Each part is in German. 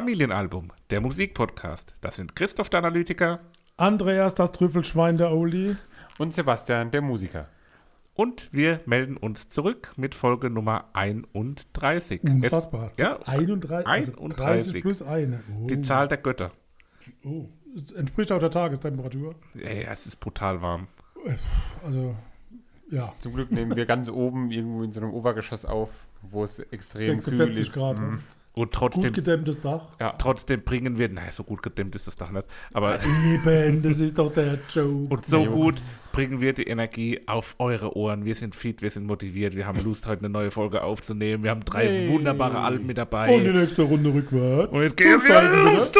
Familienalbum, der Musikpodcast. Das sind Christoph der Analytiker Andreas, das Trüffelschwein der Oli. Und Sebastian, der Musiker. und wir melden uns zurück mit Folge Nummer 31. Unfassbar. Es, ja, 31, also 31. 30 plus eine. Oh. die Zahl der Götter. Oh. Es entspricht auch der Tagestemperatur. Ey, es ist brutal warm. Also, ja, Zum Glück nehmen wir ganz oben irgendwo in so einem Obergeschoss auf, wo es extrem kühl 46 ist. Grad. Mhm. Und Gut trotzdem, gedämmtes Dach. Ja, trotzdem bringen wir, naja, so gut gedämmt ist das Dach nicht, aber Eben, das ist doch der Joke. und so Ja, gut bringen wir die Energie auf eure Ohren. Wir sind fit, wir sind motiviert, wir haben Lust, heute eine neue Folge aufzunehmen. Wir haben drei Hey. wunderbare Alben mit dabei. Und die nächste Runde rückwärts. Und jetzt geht es wieder Zuschalten, los.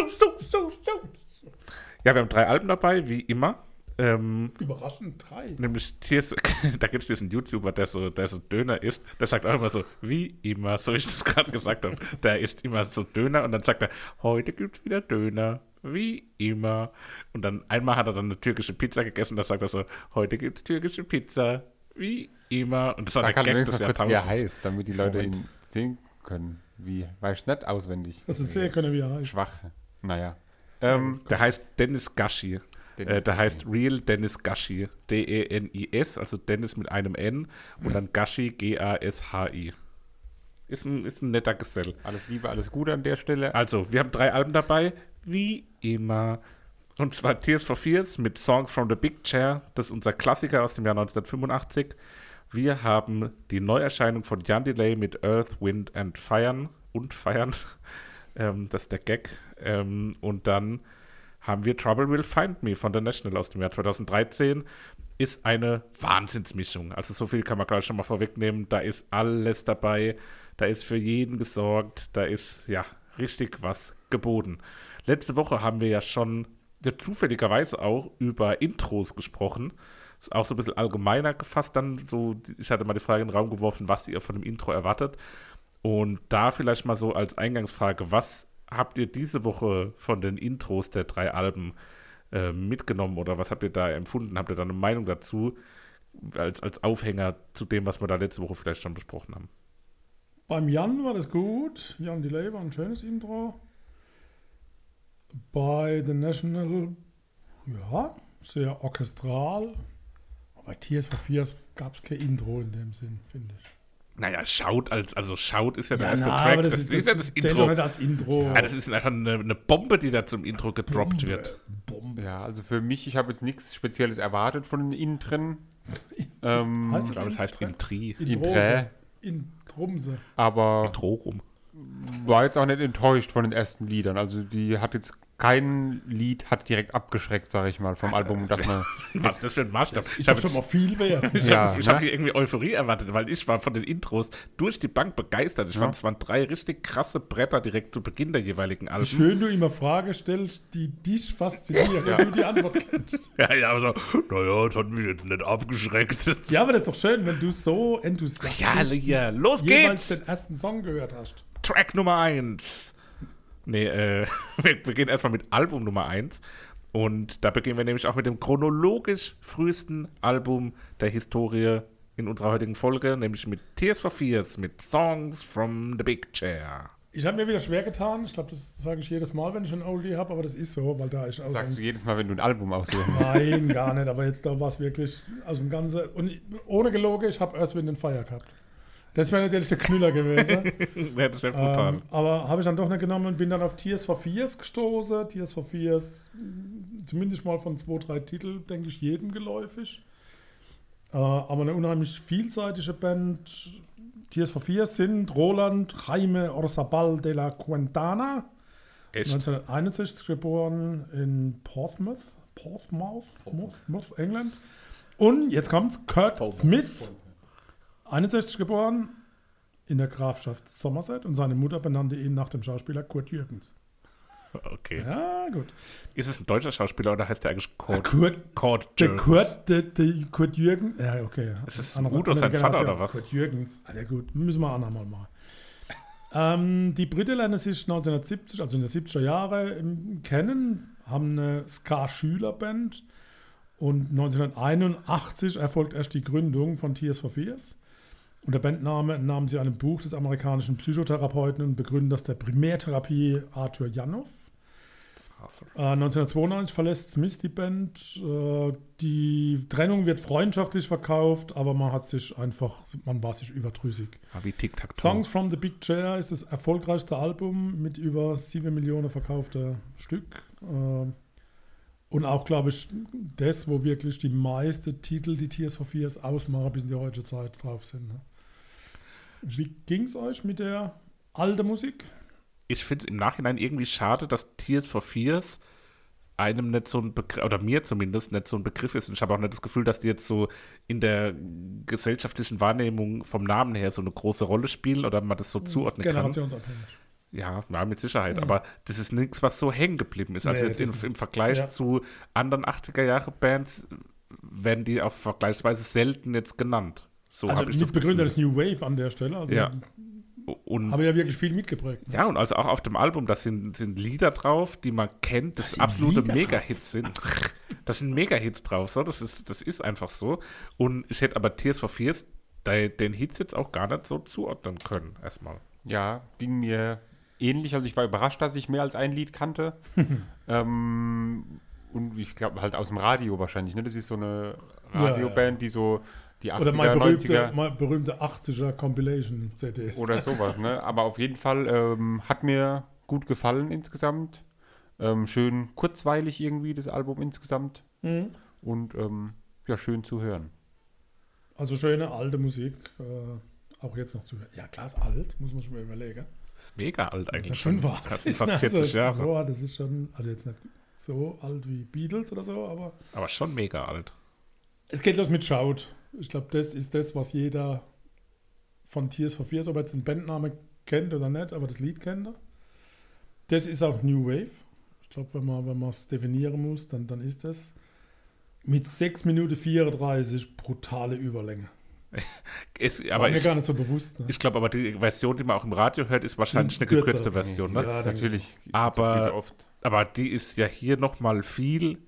Ja, wir haben drei Alben dabei, wie immer. Ähm, Überraschend drei. nämlich da gibt es diesen YouTuber, der so, der so Döner isst, der sagt auch immer so, wie immer, so wie ich das gerade gesagt habe. Der isst immer so Döner und dann sagt er, heute gibt es wieder Döner, wie immer. Und dann einmal hat er dann eine türkische Pizza gegessen, da sagt er so, heute gibt es türkische Pizza, wie immer. Und das war sag der halt Gag des kurz, wie er heißt, damit die Leute Moment. ihn sehen können. Wie, weiß ich nicht auswendig. Das ist sehr können, wie er heißt. Schwach. Naja. Ähm, Der heißt Dennis Gashi. Dennis äh, der Gashi. heißt Real Dennis Gashi. D-E-N-I-S, also Dennis mit einem N und dann Gashi, G-A-S-H-I. Ist ein, ist ein netter Gesell. alles Liebe, alles Gute an der Stelle. Also, wir haben drei Alben dabei, wie immer. Und zwar Tears for Fears mit Songs from the Big Chair. Das ist unser Klassiker aus dem Jahr 1985. Wir haben die Neuerscheinung von Jan Delay mit Earth, Wind and Fire und Feiern. Ähm, das ist der Gag. Ähm, und dann haben wir Trouble Will Find Me von The National aus dem Jahr 2013. Ist eine Wahnsinnsmischung. Also so viel kann man gleich schon mal vorwegnehmen. Da ist alles dabei. Da ist für jeden gesorgt. Da ist ja richtig was geboten. Letzte Woche haben wir ja schon ja, zufälligerweise auch über Intros gesprochen. Ist auch so ein bisschen allgemeiner gefasst dann. So, ich hatte mal die Frage in den Raum geworfen, was ihr von dem Intro erwartet. Und da vielleicht mal so als Eingangsfrage, was habt ihr diese Woche von den Intros der drei Alben äh, mitgenommen oder was habt ihr da empfunden? Habt ihr da eine Meinung dazu als, als Aufhänger zu dem, was wir da letzte Woche vielleicht schon besprochen haben? Beim Jan war das gut. Jan Delay war ein schönes Intro. Bei The National, ja, sehr orchestral. Bei Tears for Fears gab es kein Intro in dem Sinn, finde ich. Naja, Schaut als, also Schaut ist ja der Ja, erste na, Track. aber Das, das, ist, ist, ja das Intro. nicht als Intro. Ja, das ist einfach eine, eine Bombe, die da zum Intro gedroppt wird. Bombe. Ja, also für mich, ich habe jetzt nichts Spezielles erwartet von innen drin. Ähm, heißt Ich glaube, es heißt Intri. Inträ. In Trumse. aber Trorum. war jetzt auch nicht enttäuscht von den ersten Liedern. Also die hat jetzt kein Lied hat direkt abgeschreckt, sage ich mal, vom Album, dass man Was ist das für ein Maßstab? Ist Ich habe schon mal viel wert. ich Ja, hab, ich ne? hab hier irgendwie Euphorie erwartet, weil ich war von den Intros durch die Bank begeistert. Ich fand, es waren drei richtig krasse Bretter direkt zu Beginn der jeweiligen Wie Alben. schön du immer Fragen stellst, die dich faszinieren, wenn du die Antwort kennst. Ja, ja, aber so, naja, das hat mich jetzt nicht abgeschreckt. Ja, aber das ist doch schön, wenn du so enthusiastisch Ja, ja, los jeweils geht's! den ersten Song gehört hast. Track Nummer 1. Nee, äh, wir beginnen erstmal mit Album Nummer 1. Und da beginnen wir nämlich auch mit dem chronologisch frühesten Album der Historie in unserer heutigen Folge, nämlich mit Tears for Fears, mit Songs from the Big Chair. Ich habe mir wieder schwer getan. Ich glaube, das sage ich jedes Mal, wenn ich ein Oldie habe, aber das ist so, weil da ich auch. sagst du jedes Mal, wenn du ein Album aussuchen musst. Nein, gar nicht. Aber jetzt da war es wirklich aus dem Ganzen. Und ohne gelogen, ich habe Earth, Wind and Fire gehabt. Das wäre natürlich der Knüller gewesen. das wäre brutal. ähm, aber habe ich dann doch nicht genommen und bin dann auf Tears for Fears gestoßen. Tears for Fears, mh, zumindest mal von zwei, drei Titeln, denke ich, jedem geläufig. Äh, aber eine unheimlich vielseitige Band. Tears for Fears sind Roland Jaime Orzabal de la Quintana, Echt? 1961 geboren in Portsmouth, Portsmouth, Portsmouth, England. Und jetzt kommt's, Kurt Smith, 61 geboren in der Grafschaft Somerset und seine Mutter benannte ihn nach dem Schauspieler Kurt Jürgens. Okay. Ja, gut. Ist es ein deutscher Schauspieler oder heißt der eigentlich Kurt? Kurt, Kurt der Jürgens? Kurt, der, der Kurt Jürgens, ja, okay. Ist es Andere- Udo sein Vater oder was? Kurt Jürgens, ah, ja gut, müssen wir andermal mal. ähm, die Briten lernen sich 1970, also in den 70er Jahren kennen, haben eine Ska-Schülerband und 1981 erfolgt erst die Gründung von Tears for Fears. Und der Bandname nahm sie einem Buch des amerikanischen Psychotherapeuten und Begründers der Primärtherapie Arthur Janov. Äh, 1992 verlässt Smith die Band. Äh, die Trennung wird freundschaftlich verkauft, aber man hat sich einfach, man war sich überdrüssig. Ah, wie Tic-Tac. Songs from the Big Chair ist das erfolgreichste Album mit über 7 Millionen verkaufter Stück. Äh, und auch, glaube ich, das, wo wirklich die meisten Titel, die Tears for Fears ausmachen, bis in die heutige Zeit drauf sind. Ne? Wie ging es euch mit der alten Musik? Ich finde im Nachhinein irgendwie schade, dass Tears for Fears einem nicht so ein Begriff, oder mir zumindest nicht so ein Begriff ist. Und ich habe auch nicht das Gefühl, dass die jetzt so in der gesellschaftlichen Wahrnehmung vom Namen her so eine große Rolle spielen oder man das so zuordnen kann. Generationsabhängig. Ja, ja, mit Sicherheit. Aber das ist nichts, was so hängen geblieben ist. Also Nee, jetzt im, im Vergleich Ja. zu anderen 80er-Jahre-Bands werden die auch vergleichsweise selten jetzt genannt. So Also habe ich das Mitbegründer des. New Wave an der Stelle. Also Ja. Und habe ja wirklich viel mitgeprägt. ne? ja, und also auch auf dem Album, da sind, sind Lieder drauf, die man kennt, das, sind absolute Mega-Hits sind. Da sind Mega-Hits drauf, so, das, ist, das ist einfach so. Und ich hätte aber Tears for Fears de- den Hits jetzt auch gar nicht so zuordnen können, erstmal. Ja, ging mir ähnlich. Also ich war überrascht, dass ich mehr als ein Lied kannte. ähm, und ich glaube halt aus dem Radio wahrscheinlich. Ne? Das ist so eine Ja, ja, Radioband, die so die 80er, Oder mein 90er berühmter, mein berühmter 80er Compilation CDs. oder sowas. Ne? Aber auf jeden Fall ähm, hat mir gut gefallen insgesamt. Ähm, schön kurzweilig irgendwie das Album insgesamt. Mhm. Und ähm, ja, schön zu hören. Also schöne alte Musik, äh, auch jetzt noch zu hören. Ja, klar, ist alt, muss man schon mal überlegen. Ist mega alt Das eigentlich ist schon. 85. Das ist fast 40 also, Jahre. Boah, das ist schon, also jetzt nicht so alt wie Beatles oder so, aber Aber schon mega alt. es geht los mit Shout. Ich glaube, das ist das, was jeder von Tears for Fears, ob er jetzt den Bandnamen kennt oder nicht, aber das Lied kennt er. Das ist auch New Wave. Ich glaube, wenn man wenn es definieren muss, dann, dann ist das mit 6 Minuten 34 brutale Überlänge. Ist, War aber mir ich, gar nicht so bewusst. Ne? ich glaube, aber die Version, die man auch im Radio hört, ist wahrscheinlich eine gekürzte Version. Ne? Ja, Natürlich. Aber-. Aber die ist ja hier nochmal viel,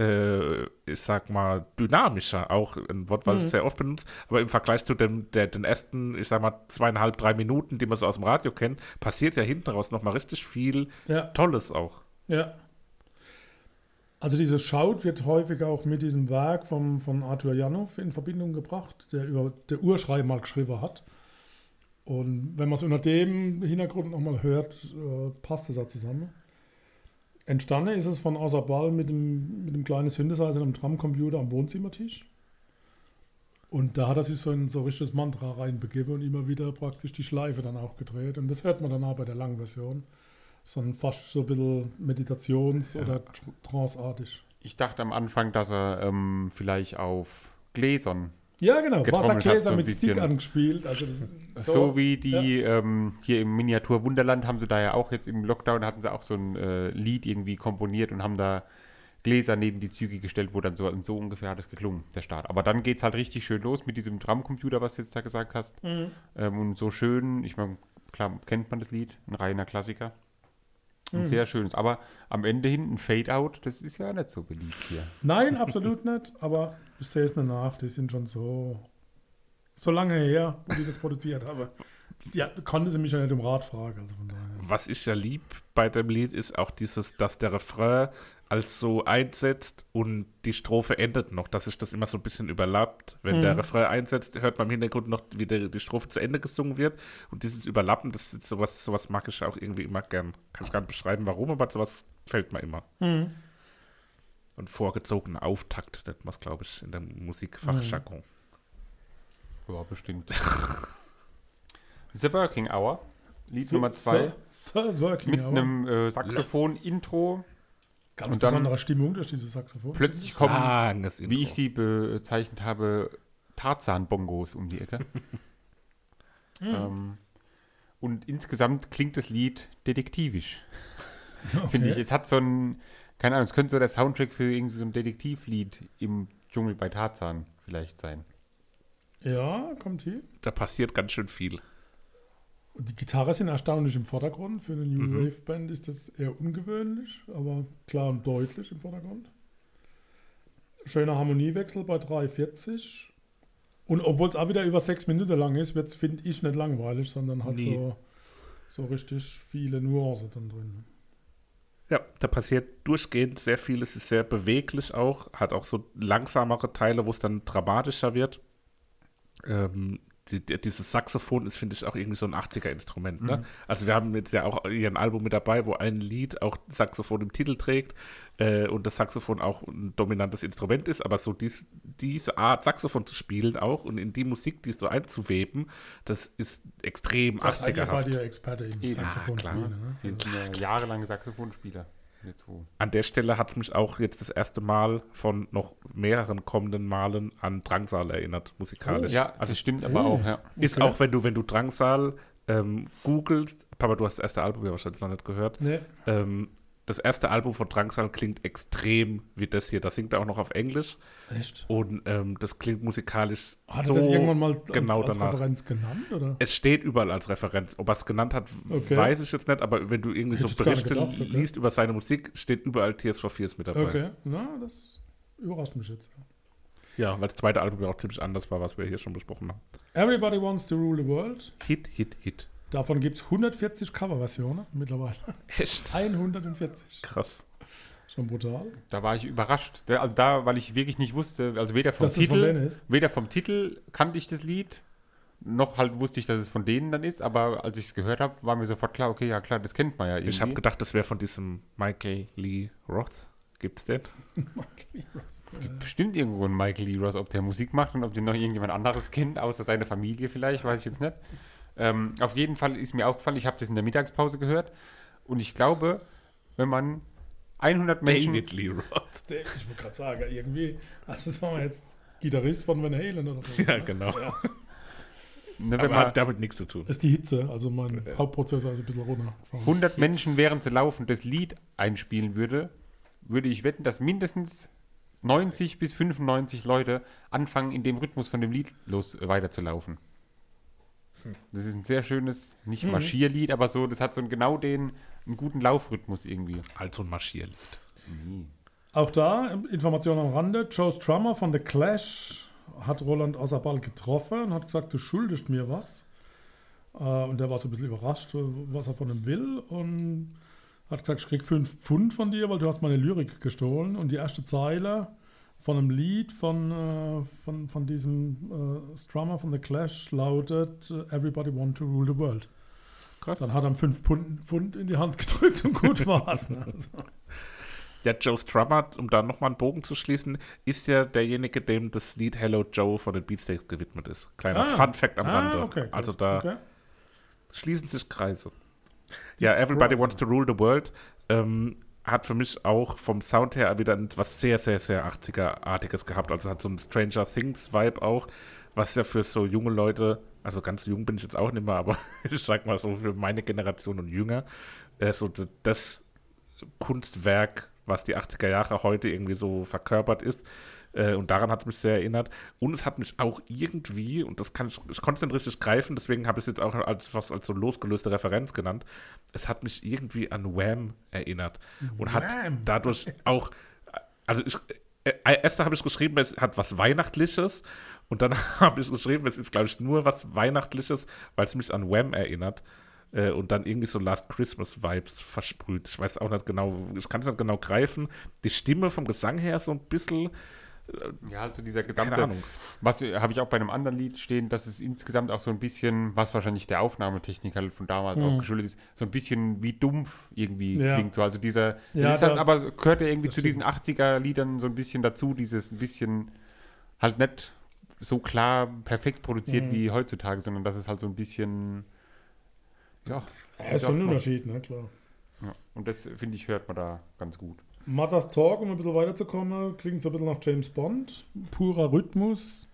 äh, ich sag mal, dynamischer. Auch ein Wort, was ich sehr oft benutze. Aber im Vergleich zu dem, der, den ersten, ich sag mal, zweieinhalb, drei Minuten, die man so aus dem Radio kennt, passiert ja hinten raus nochmal richtig viel Ja. Tolles auch. Ja. Also dieses Schaut wird häufig auch mit diesem Werk vom, von Arthur Janov in Verbindung gebracht, der über der Urschrei mal geschrieben hat. Und wenn man es unter dem Hintergrund nochmal hört, äh, passt es auch zusammen. Entstanden ist es von Asabal mit dem, mit dem kleinen Synthesizer einem Drumcomputer am Wohnzimmertisch. Und da hat er sich so ein so richtiges Mantra reinbegeben und immer wieder praktisch die Schleife dann auch gedreht. Und das hört man dann auch bei der langen Version. So ein fast so ein bisschen Meditations- oder tr- tranceartig. Ich dachte am Anfang, dass er ähm, vielleicht auf Gläsern Ja, genau. Wassergläser so mit Stick angespielt. Also ist So, wie die ähm, hier im Miniatur Wunderland haben sie da ja auch jetzt im Lockdown hatten sie auch so ein äh, Lied irgendwie komponiert und haben da Gläser neben die Züge gestellt, wo dann so, so ungefähr hat es geklungen, der Start. Aber dann geht es halt richtig schön los mit diesem Drumcomputer, was du jetzt da gesagt hast. Mhm. Ähm, und so schön, ich meine, klar kennt man das Lied, ein reiner Klassiker. Mhm. Ein sehr schönes. Aber am Ende hinten Fade-Out, das ist ja nicht so beliebt hier. Nein, absolut nicht. Aber ich sehe es nicht nach. Die sind schon so, so lange her, wo die das produziert haben. Ja, konnte sie mich ja nicht um Rat fragen. Also von daher. Was ich ja lieb bei dem Lied ist auch dieses, dass der Refrain als so einsetzt und die Strophe endet noch, dass sich das immer so ein bisschen überlappt. Wenn der Refrain einsetzt, hört man im Hintergrund noch, wie der, die Strophe zu Ende gesungen wird. Und dieses Überlappen, das ist sowas, sowas mag ich auch irgendwie immer gern. Kann ich gar nicht beschreiben, warum, aber sowas fällt mir immer. Und vorgezogener Auftakt, man es, glaube ich, in der Musikfachjargon. Ja, bestimmt. The Working Hour, Lied Nummer 2, Third Working mit Hour. einem äh, Saxophon-Intro. ganz und dann- besondere Stimmung durch dieses Saxophon. Plötzlich kommen, Langes wie ich sie bezeichnet habe, Tarzan-Bongos um die Ecke. ähm, und insgesamt klingt das Lied detektivisch, finde ich. Es hat so ein, keine Ahnung, es könnte so der Soundtrack für irgendwie so ein Detektivlied im Dschungel bei Tarzan vielleicht sein. Ja, kommt hier. Da passiert ganz schön viel. Und die Gitarre sind erstaunlich im Vordergrund. Für eine New Mhm. Wave Band ist das eher ungewöhnlich, aber klar und deutlich im Vordergrund. Schöner Harmoniewechsel bei 3,40. Und obwohl es auch wieder über sechs Minuten lang ist, wird finde ich nicht langweilig, sondern hat Nee. so, so richtig viele Nuancen dann drin. Ja, da passiert durchgehend sehr viel. Es ist sehr beweglich auch. Hat auch so langsamere Teile, wo es dann dramatischer wird. Ähm, die, die, dieses Saxophon ist, finde ich, auch irgendwie so ein 80er-Instrument. Ne? Also wir haben jetzt ja auch ihren Album mit dabei, wo ein Lied auch Saxophon im Titel trägt äh, und das Saxophon auch ein dominantes Instrument ist. Aber so dies, diese Art, Saxophon zu spielen auch und in die Musik, die so einzuweben, das ist extrem Das seid ihr bei 80er-haft. dir Experte im Ja, Saxophon klar. spielen. Ne? Wir sind ja jahrelange Saxophonspieler. Jetzt wo. An der Stelle hat es mich auch jetzt das erste Mal von noch mehreren kommenden Malen an Drangsal erinnert, musikalisch. Ja, also es stimmt aber auch, ja. Ist Okay. auch, wenn du, wenn du Drangsal ähm, googelst, Papa, du hast das erste Album ja wahrscheinlich noch nicht gehört. Nee. Ähm, das erste Album von Drangsal klingt extrem wie das hier. Da singt er auch noch auf Englisch Echt? und ähm, das klingt musikalisch Hat so er das irgendwann mal als, genau als danach. Referenz genannt? Oder? Es steht überall als Referenz. Ob er es genannt hat, Okay. weiß ich jetzt nicht, aber wenn du irgendwie Hätte so Berichte gedacht, okay. liest über seine Musik, steht überall for Fears mit dabei. Okay, na, das überrascht mich jetzt. Ja, weil das zweite Album ja auch ziemlich anders war, was wir hier schon besprochen haben. Everybody Wants to Rule the World. Hit, Hit, Hit. Davon gibt es 140 Coverversionen mittlerweile. Echt? 140. Krass. Schon brutal. Da war ich überrascht. Da, also da, weil ich wirklich nicht wusste, also weder vom Dass Titel, weder vom Titel kannte ich das Lied, noch halt wusste ich, dass es von denen dann ist, aber als ich es gehört habe, war mir sofort klar, okay, ja klar, das kennt man ja irgendwie. Ich habe gedacht, das wäre von diesem Michael Lee Roth. Gibt's den? bestimmt irgendwo einen Michael Lee Ross, ob der Musik macht und ob den noch irgendjemand anderes kennt, außer seine Familie vielleicht, weiß ich jetzt nicht. Ähm, auf jeden Fall ist mir aufgefallen, ich habe das in der Mittagspause gehört und ich glaube, wenn man 100 Menschen, David Lee Roth. Der- Ich wollte gerade sagen, irgendwie, also das war mal jetzt Gitarrist von Van Halen oder so. Ja, ne? genau. ne, wenn Aber man hat damit nichts zu tun. Das ist die Hitze, also mein Hauptprozessor ist ein bisschen runter. 100 Menschen während sie laufen das Lied einspielen würde, würde ich wetten, dass mindestens 90 bis 95 Leute anfangen, in dem Rhythmus von dem Lied los äh, weiterzulaufen. Das ist ein sehr schönes, nicht Marschierlied, aber so, das hat so einen, genau den einen guten Laufrhythmus irgendwie. Also ein Marschierlied. Auch da, Information am Rande, Joe Strummer von The Clash hat Roland Außerball getroffen und hat gesagt, du schuldest mir was. Äh, und der war so ein bisschen überrascht, was er von ihm will. Und hat gesagt, ich krieg fünf Pfund von dir, weil du hast meine Lyrik gestohlen. Und die erste Zeile von einem Lied von, äh, von, von diesem äh, Strummer von The Clash lautet äh, Everybody want to rule the world. Krass. Dann hat er fünf Pfund, Pfund in die Hand gedrückt und gut war's. Ne? Also, Ja, Joe Strummer, um da nochmal einen Bogen zu schließen, ist ja derjenige, dem das Lied Hello Joe von den Beatsteaks gewidmet ist. Kleiner Ah. Fun Fact am ah, Rande. okay, also da Okay. schließen sich Kreise. Ja, Everybody Kreise. Wants to Rule the World ähm, hat für mich auch vom Sound her wieder etwas sehr, sehr, sehr 80er-artiges gehabt. Also hat so ein Stranger Things-Vibe auch, was ja für so junge Leute, also ganz jung bin ich jetzt auch nicht mehr, aber ich sag mal so für meine Generation und jünger, äh, so das Kunstwerk, was die 80er Jahre heute irgendwie so verkörpert ist. Äh, und daran hat es mich sehr erinnert. Und es hat mich auch irgendwie, und das kann ich, ich konnte es nicht richtig greifen, deswegen habe ich es jetzt auch als, fast als so losgelöste Referenz genannt. Es hat mich irgendwie an Wham erinnert. Und hat Wham! dadurch auch, also ich, äh, erst habe ich geschrieben, es hat was Weihnachtliches. Und dann habe ich geschrieben, es ist, glaube ich, nur was Weihnachtliches, weil es mich an Wham erinnert. Äh, und dann irgendwie so Last Christmas Vibes versprüht. Ich weiß auch nicht genau, ich kann es nicht genau greifen. Die Stimme vom Gesang her so ein bisschen, Ja, also dieser keine gesamte, was äh, habe ich auch bei einem anderen Lied stehen, dass es insgesamt auch so ein bisschen, was wahrscheinlich der Aufnahmetechnik halt von damals auch geschuldet ist, so ein bisschen wie dumpf irgendwie Ja. klingt. So, also dieser, Ja, halt, da- aber gehört ja irgendwie zu diesen 80er-Liedern so ein bisschen dazu, dieses ein bisschen halt nicht so klar perfekt produziert Mhm. wie heutzutage, sondern dass es halt so ein bisschen. Ja, Ja, ist schon ein? Unterschied, ne, klar. Ja. Und das finde ich, hört man da ganz gut. Mother's Talk, um ein bisschen weiterzukommen, klingt so ein bisschen nach James Bond. Purer Rhythmus.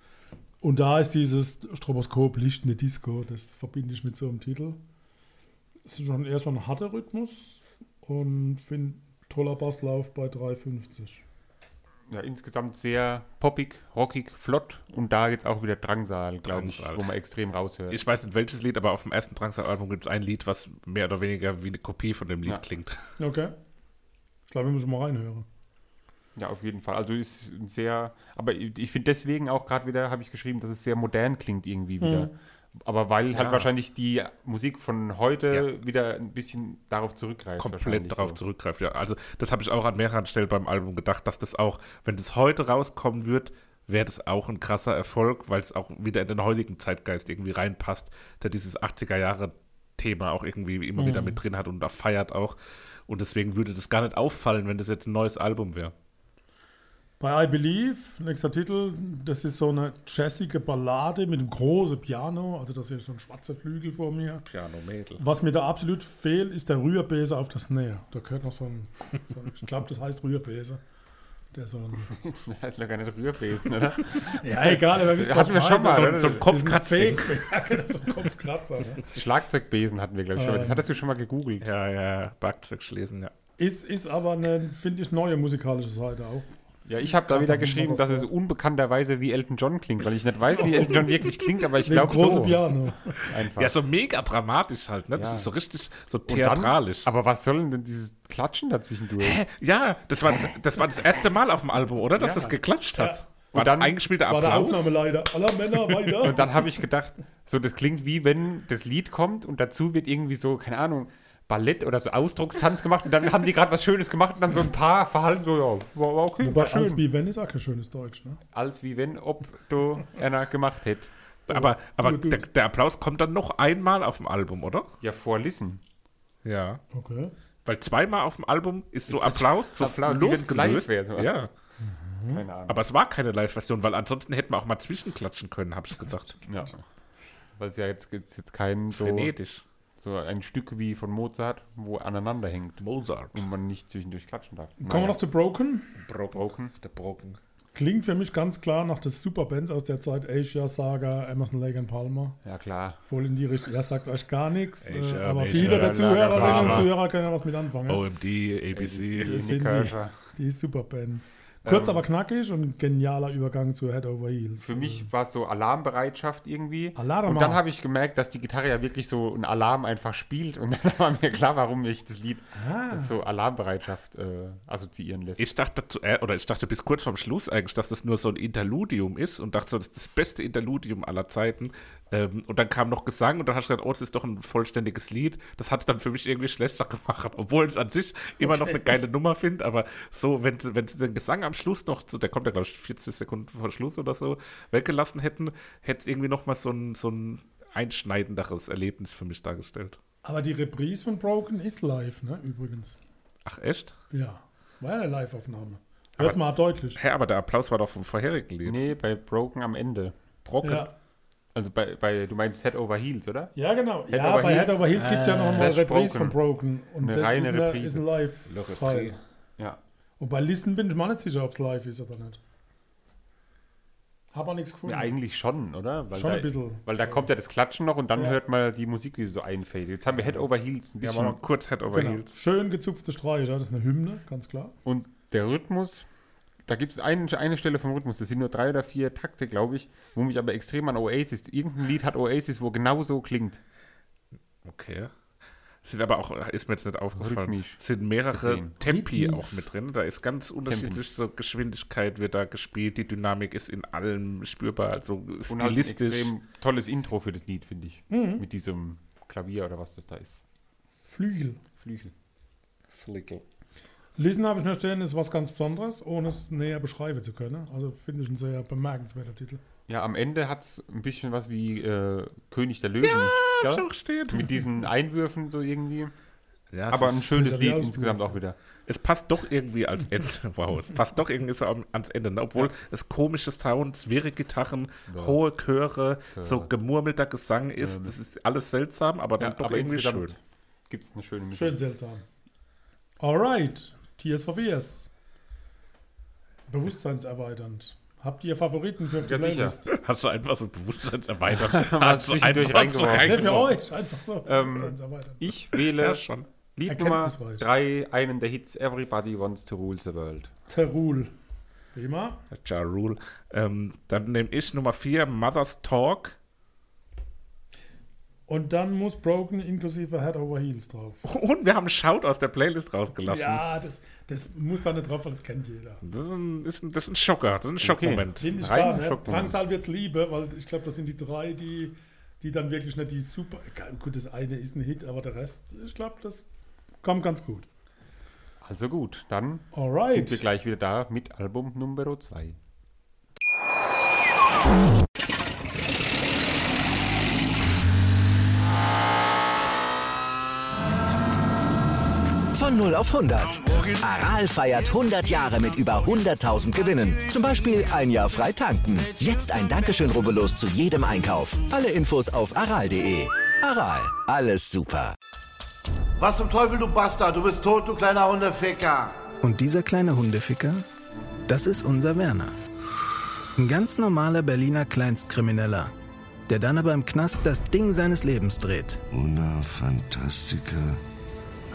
Und da ist dieses Stroboskop, Licht, eine Disco, das verbinde ich mit so einem Titel. Es ist schon eher so ein harter Rhythmus und finde toller Basslauf bei 3,50. Ja, insgesamt sehr poppig, rockig, flott und da jetzt auch wieder Drangsal, glaube ich, wo man extrem raushört. Ich weiß nicht welches Lied, aber auf dem ersten Drangsal-Album gibt es ein Lied, was mehr oder weniger wie eine Kopie von dem Lied Ja. klingt. Okay. Glaube, wir müssen mal reinhören. Ja, auf jeden Fall. Also ist sehr, aber ich finde deswegen auch gerade wieder, habe ich geschrieben, dass es sehr modern klingt irgendwie wieder. Aber weil halt Ja. wahrscheinlich die Musik von heute Ja. wieder ein bisschen darauf zurückgreift. komplett darauf so. zurückgreift. Ja, also das habe ich auch an mehreren Stellen beim Album gedacht, dass das auch, wenn das heute rauskommen wird, wäre das auch ein krasser Erfolg, weil es auch wieder in den heutigen Zeitgeist irgendwie reinpasst, der dieses 80er Jahre Thema auch irgendwie immer wieder mit drin hat und da feiert auch. Und deswegen würde das gar nicht auffallen, wenn das jetzt ein neues Album wäre. Bei I Believe, nächster Titel, das ist so eine jazzige Ballade mit einem großen Piano. Also das ist so ein schwarzer Flügel vor mir. Piano Mädel. Was mir da absolut fehlt, ist der Rührbese auf das Snare. Da gehört noch so ein, so ein ich glaube, das heißt Rührbese. Der so ein, Das heißt noch gar nicht Rührbesen, oder? ja, egal, aber wisst, Hatten wir schon mal, So, oder? so ein Kopfkratzding. Ja, genau, so ein Kopfkratzer. Ne? Das Schlagzeugbesen hatten wir, glaube ich, schon mal. Das Ähm. hattest du schon mal gegoogelt. Ja, ja, Backzeugschlesen, ja. Ist, ist aber eine, finde ich, neue musikalische Seite auch. Ja, ich habe da wieder geschrieben, dass es unbekannterweise wie Elton John klingt, weil ich nicht weiß, wie Elton John wirklich klingt, aber ich glaube so. Piano. Einfach. Ja, so mega dramatisch halt, ne? Das Ja. ist so richtig so Und dann- theatralisch. aber was soll denn dieses Klatschen dazwischendurch? ja, das war das, das war das erste Mal auf dem Album, oder? Dass Ja. das geklatscht hat. Ja. War Und dann- das eingespielte Das war der Applaus? Aufnahmeleiter. Aller Männer weiter. Und dann habe ich gedacht, so das klingt wie wenn das Lied kommt und dazu wird irgendwie so, keine Ahnung, Ballett oder so Ausdruckstanz gemacht und dann haben die gerade was Schönes gemacht und dann so ein paar Verhalten so, ja, war, okay, Wobei war schön. als wie wenn ist auch kein schönes Deutsch. Ne? Als wie wenn, ob du einer gemacht hätte. Aber, aber gut. der, der Applaus kommt dann noch einmal auf dem Album, oder? Ja, vor Listen. Ja. Okay. Weil zweimal auf dem Album ist so Applaus, so Applaus, live losgelöst. wäre, so. Ja, Keine Ahnung. aber es war keine Live-Version, weil ansonsten hätten wir auch mal zwischenklatschen können, habe ich gesagt. ja. Weil es ja jetzt, jetzt, jetzt kein so, Frenetisch. So ein Stück wie von Mozart, wo aneinander hängt Mozart. und man nicht zwischendurch klatschen darf. Kommen wir noch zu Broken. Broken. Der Broken. Klingt für mich ganz klar nach des Superbands aus der Zeit Asia, Saga, Emerson, Lake and Palmer. Ja, klar. Voll in die Richtung. Er sagt euch gar nichts, äh, Asia, aber Asia, viele der Zuhörerinnen und. Zuhörer können ja was mit anfangen. OMD, ABC. Sind die, Kirscher. die Superbands. Kurz Ähm. aber knackig und ein genialer Übergang zu Head Over Heels. Für mich war es so Alarmbereitschaft irgendwie. Alarm. Und dann habe ich gemerkt, dass die Gitarre ja wirklich so einen Alarm einfach spielt. Und dann war mir klar, warum mich das Lied Ah. so Alarmbereitschaft äh, assoziieren lässt. Ich dachte, zu, äh, oder ich dachte bis kurz vorm Schluss eigentlich, dass das nur so ein Interludium ist und dachte so, das ist das beste Interludium aller Zeiten. Ähm, und dann kam noch Gesang und dann hast du gedacht, oh, das ist doch ein vollständiges Lied. Das hat es dann für mich irgendwie schlechter gemacht, obwohl ich es an sich immer noch eine geile Nummer finde, aber so, wenn, sie- wenn sie den Gesang am Schluss noch, so, der kommt ja glaube ich 40 Sekunden vor Schluss oder so, weggelassen hätten, hätte es irgendwie noch mal so ein, so ein einschneidenderes Erlebnis für mich dargestellt. Aber die Reprise von Broken ist live, ne? Übrigens. Ach echt? Ja. War ja eine Live-Aufnahme. Hört Aber- mal deutlich. Hä, aber der Applaus war doch vom vorherigen Lied. Nee, bei Broken am Ende. Brocken. Ja. Also bei, bei, du meinst Head Over Heels, oder? ja, genau. Head ja, bei Head Heels. Over Heels gibt es ja noch eine Slash Reprise von Broken. Broken. Und Eine das reine ist, eine, Reprise. ist ein Live-Teil. Ja. Und bei Listen bin ich mir nicht sicher, ob es live ist oder nicht. Hab auch nichts gefunden. ja, eigentlich schon, oder? Weil Schon da, ein bisschen. Weil da kommt ja das Klatschen noch und dann Ja. hört man die Musik, wie sie so einfädelt. Jetzt haben wir Head Over Heels ein Ja, bisschen. mal kurz Head over Genau. Heels. Schön gezupfte Streicher, das ist eine Hymne, ganz klar. Und der Rhythmus, da gibt es ein, eine Stelle vom Rhythmus, das sind nur drei oder vier Takte, glaube ich, wo mich aber extrem an Oasis. Irgendein Lied hat Oasis, wo genau so klingt. Okay. Sind aber auch, ist mir jetzt nicht aufgefallen, Rhythmisch sind mehrere gesehen. Tempi Rhythmisch. auch mit drin. Da ist ganz unterschiedlich, so Geschwindigkeit wird da gespielt, die Dynamik ist in allem spürbar, also Und ein stilistisch. extrem tolles Intro für das Lied, finde ich. Mhm. Mit diesem Klavier oder was das da ist. Flügel. Flügel. Flickel. Listen habe ich nur stehen, ist was ganz Besonderes, ohne es näher beschreiben zu können. Also finde ich ein sehr bemerkenswerter Titel. Ja, am Ende hat es ein bisschen was wie äh, König der Löwen. Ja, gell? schon steht. Mit diesen Einwürfen so irgendwie. Ja, Aber ein schönes Lied ja insgesamt auch wieder. Es passt doch irgendwie als Ende. Wow, es passt doch irgendwie so ans Ende. Ne? Obwohl es komische Sounds, wirre Gitarren, hohe Chöre, so gemurmelter Gesang ist. Das ist alles seltsam, aber dann Ja, doch aber irgendwie schön. insgesamt gibt es eine schöne Mischung. Schön seltsam. Alright, Tears for Fears. Bewusstseinserweiternd. Habt ihr Favoriten für die Ja, sicher. Hast du einfach so bewusstseinserweitert. Mal Hast du zwischendurch einfach so reingeworfen. Ne, für euch, einfach so. Ähm. Ich wähle Ja, schon. Lied Nummer Erkenntnisreich. 3, einen der Hits Everybody Wants to Rule the World. Terul. Prima. Ja Rule. Ähm, dann nehme ich Nummer 4, Mother's Talk. Und dann muss Broken inklusive Head Over Heels drauf. Und wir haben Shout aus der Playlist rausgelassen. Ja, das, das muss da nicht drauf, weil das kennt jeder. Das, ist ein, das ist ein Schocker, das ist ein Schockmoment. Finde ich Rein klar, ne? Drangsal wird's liebe, weil ich glaube, das sind die drei, die, die dann wirklich nicht die super. Gut, das eine ist ein Hit, aber der Rest, ich glaube, das kommt ganz gut. Also gut, dann sind wir Alright. gleich wieder da mit Album Nummer 2. Von 0 auf 100. Aral feiert 100 Jahre mit über 100.000 Gewinnen. Zum Beispiel ein Jahr frei tanken. Jetzt ein Dankeschön, rubbellos zu jedem Einkauf. Alle Infos auf aral.de. Aral, alles super. Was zum Teufel, du Bastard? Du bist tot, du kleiner Hundeficker. Und dieser kleine Hundeficker, das ist unser Werner. Ein ganz normaler Berliner Kleinstkrimineller, der dann aber im Knast das Ding seines Lebens dreht. Una Fantastica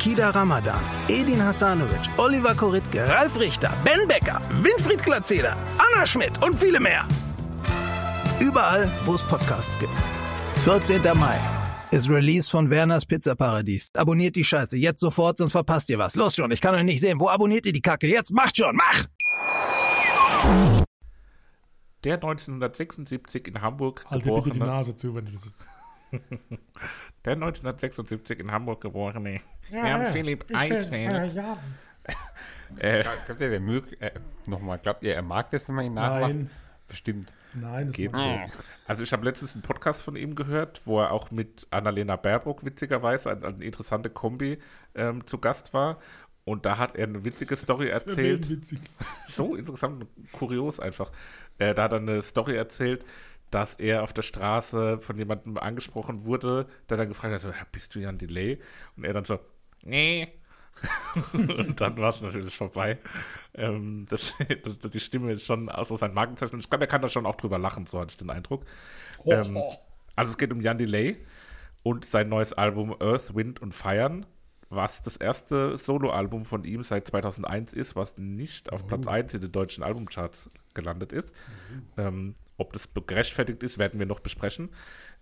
Kida Ramadan, Edin Hasanovic, Oliver Koritke, Ralf Richter, Ben Becker, Winfried Glatzeder, Anna Schmidt und viele mehr. Überall, wo es Podcasts gibt. 14. Mai ist Release von Werners Pizzaparadies. Abonniert die Scheiße jetzt sofort, sonst verpasst ihr was. Los schon, ich kann euch nicht sehen. Wo abonniert ihr die Kacke? Jetzt macht schon, mach! Der 1976 in Hamburg Halt dir bitte die geborene, Nase zu, wenn du das. der 1976 in Hamburg geborene Jan Philipp Eichfeld. Äh, Glaubt ihr, der mög, äh, nochmal, glaubt ihr, er mag das, wenn man ihn nachmacht? Nein, Bestimmt. nein, das Geht so. Also ich habe letztens einen Podcast von ihm gehört, wo er auch mit Annalena Baerbock witzigerweise, eine, eine interessante Kombi, ähm, zu Gast war. Und da hat er eine witzige Story erzählt. witzig. so interessant und kurios einfach. Äh, da hat er eine Story erzählt, dass er auf der Straße von jemandem angesprochen wurde, der dann gefragt hat, so, "Ja, bist du Jan Delay? Und er dann so, nee. und dann war es natürlich vorbei. Ähm, das, das, die Stimme ist schon also sein Markenzeichen. Ich glaube, er kann da schon auch drüber lachen, so hatte ich den Eindruck. Ähm, also es geht um Jan Delay und sein neues Album Earth, Wind und Feiern, was das erste Soloalbum von ihm seit 2001 ist, was nicht auf Platz 1 in den deutschen Albumcharts gelandet ist. Ähm, ob das gerechtfertigt ist, werden wir noch besprechen.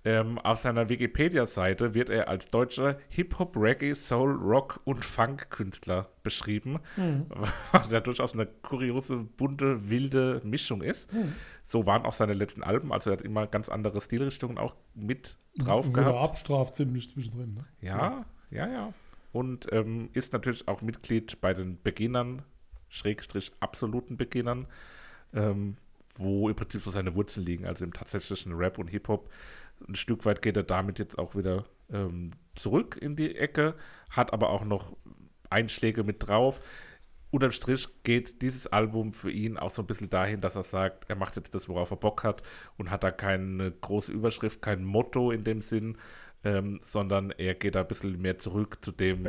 Ähm, auf seiner Wikipedia-Seite wird er als deutscher Hip-Hop, Reggae, Soul, Rock und Funk-Künstler beschrieben, was ja durchaus eine kuriose, bunte, wilde Mischung ist. So waren auch seine letzten Alben, also er hat immer ganz andere Stilrichtungen auch mit drauf Wurde gehabt. abstraft ziemlich zwischendrin. Ne? Ja, ja, ja. Und ähm, ist natürlich auch Mitglied bei den Beginnern, Schrägstrich absoluten Beginnern, ähm, wo im Prinzip so seine Wurzeln liegen, also im tatsächlichen Rap und Hip-Hop. Ein Stück weit geht er damit jetzt auch wieder ähm, zurück in die Ecke, hat aber auch noch Einschläge mit drauf. Unterm Strich geht dieses Album für ihn auch so ein bisschen dahin, dass er sagt, er macht jetzt das, worauf er Bock hat und hat da keine große Überschrift, kein Motto in dem Sinn, ähm, sondern er geht da ein bisschen mehr zurück zu dem,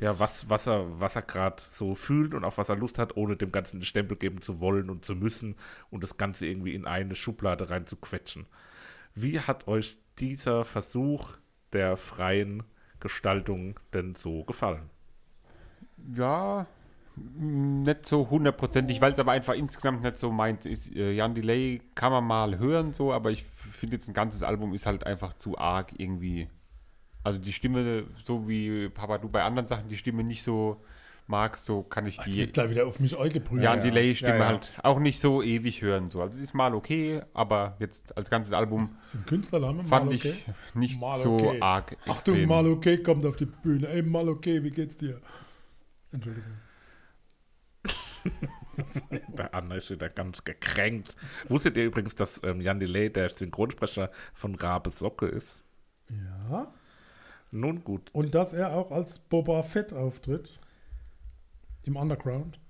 ja, was, was er, was er gerade so fühlt und auf was er Lust hat, ohne dem Ganzen einen Stempel geben zu wollen und zu müssen und das Ganze irgendwie in eine Schublade reinzuquetschen. Wie hat euch dieser Versuch der freien Gestaltung denn so gefallen? Ja, nicht so hundertprozentig, weil es aber einfach insgesamt nicht so meint ist. Äh, Jan Delay kann man mal hören, so, aber ich finde jetzt ein ganzes Album ist halt einfach zu arg irgendwie. Also die Stimme, so wie Papa du bei anderen Sachen, die Stimme nicht so mag, so kann ich Jetzt die wird gleich wieder auf mich eingeprüft. Jan Delay-Stimme Ja, ja. halt auch nicht so ewig hören. So. Also es ist mal okay, aber jetzt als ganzes Album Das ist ein Künstlername. fand mal ich okay. nicht Mal so okay. arg Achtung, extrem. mal okay kommt auf die Bühne. Ey, mal okay, wie geht's dir? Entschuldigung. Der Anna ist wieder ganz gekränkt. Wusstet ihr übrigens, dass ähm, Jan Delay der Synchronsprecher von Rabe Socke ist? Ja. Nun gut. Und dass er auch als Boba Fett auftritt. Im Underground.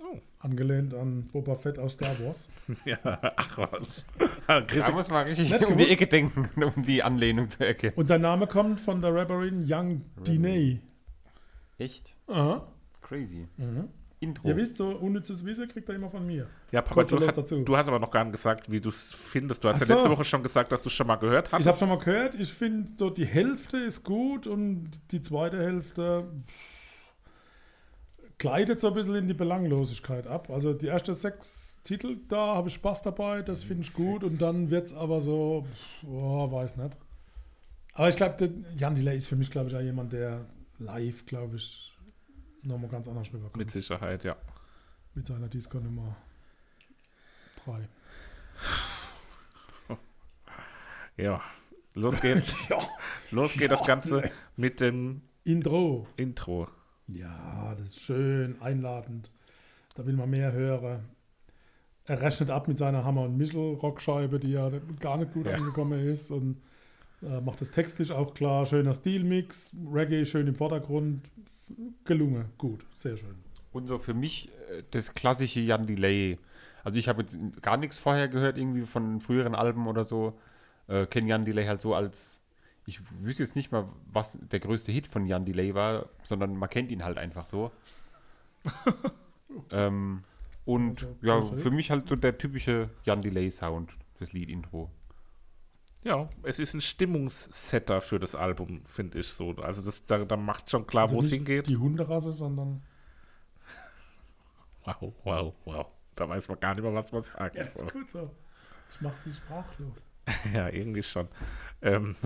Oh. Angelehnt an Boba Fett aus Star Wars. Ja, ach was. Da muss man richtig Nicht um die gewusst. Ecke denken, um die Anlehnung zu erkennen. Und sein Name kommt von der Rapperin Young Diney. Echt? Aha. Crazy. Mhm. Intro. Ihr wisst, so unnützes Wissen kriegt er immer von mir. ja, Papa, du, dazu. du hast aber noch gar nicht gesagt, wie du es findest. Du hast Ach ja so. letzte Woche schon gesagt, dass du es schon mal gehört hast. Ich habe schon mal gehört, ich finde so die Hälfte ist gut und die zweite Hälfte gleitet so ein bisschen in die Belanglosigkeit ab. Also die ersten sechs Titel, da habe ich Spaß dabei, das finde ich gut und dann wird es aber so, oh, weiß nicht. Aber ich glaube, Jan Delay ist für mich, glaube ich, auch jemand, der live, glaube ich, nochmal ganz anders rüberkommt. Mit Sicherheit, ja. Mit seiner Disco Nummer 3. Ja, los geht's. Los geht das Ganze mit dem Intro. Intro. Ja, das ist schön, einladend. Da will man mehr hören. Er rechnet ab mit seiner Hammer- und Michel-Rockscheibe, die ja gar nicht gut Ja. angekommen ist. Und äh, macht es textlich auch klar. Schöner Stilmix, Reggae schön im Vordergrund. Gelungen, gut, sehr schön. Und so für mich äh, das klassische Jan Delay. Also ich habe jetzt gar nichts vorher gehört, irgendwie von früheren Alben oder so. Äh, Kenne Jan Delay halt so als, ich wüsste jetzt nicht mal, was der größte Hit von Jan Delay war, sondern man kennt ihn halt einfach so. ähm, und Also, ja, für mich halt so der typische Jan Delay Sound, das Lied-Intro. Ja, es ist ein Stimmungssetter für das Album, finde ich so. Also das, da, da macht schon klar, Also wo es nicht hingeht. Die Hunderasse, sondern. Wow, wow, wow. Da weiß man gar nicht mehr, was man sagen Ja, das ist gut so. Ich mache sie sprachlos. Ja, irgendwie schon. Ähm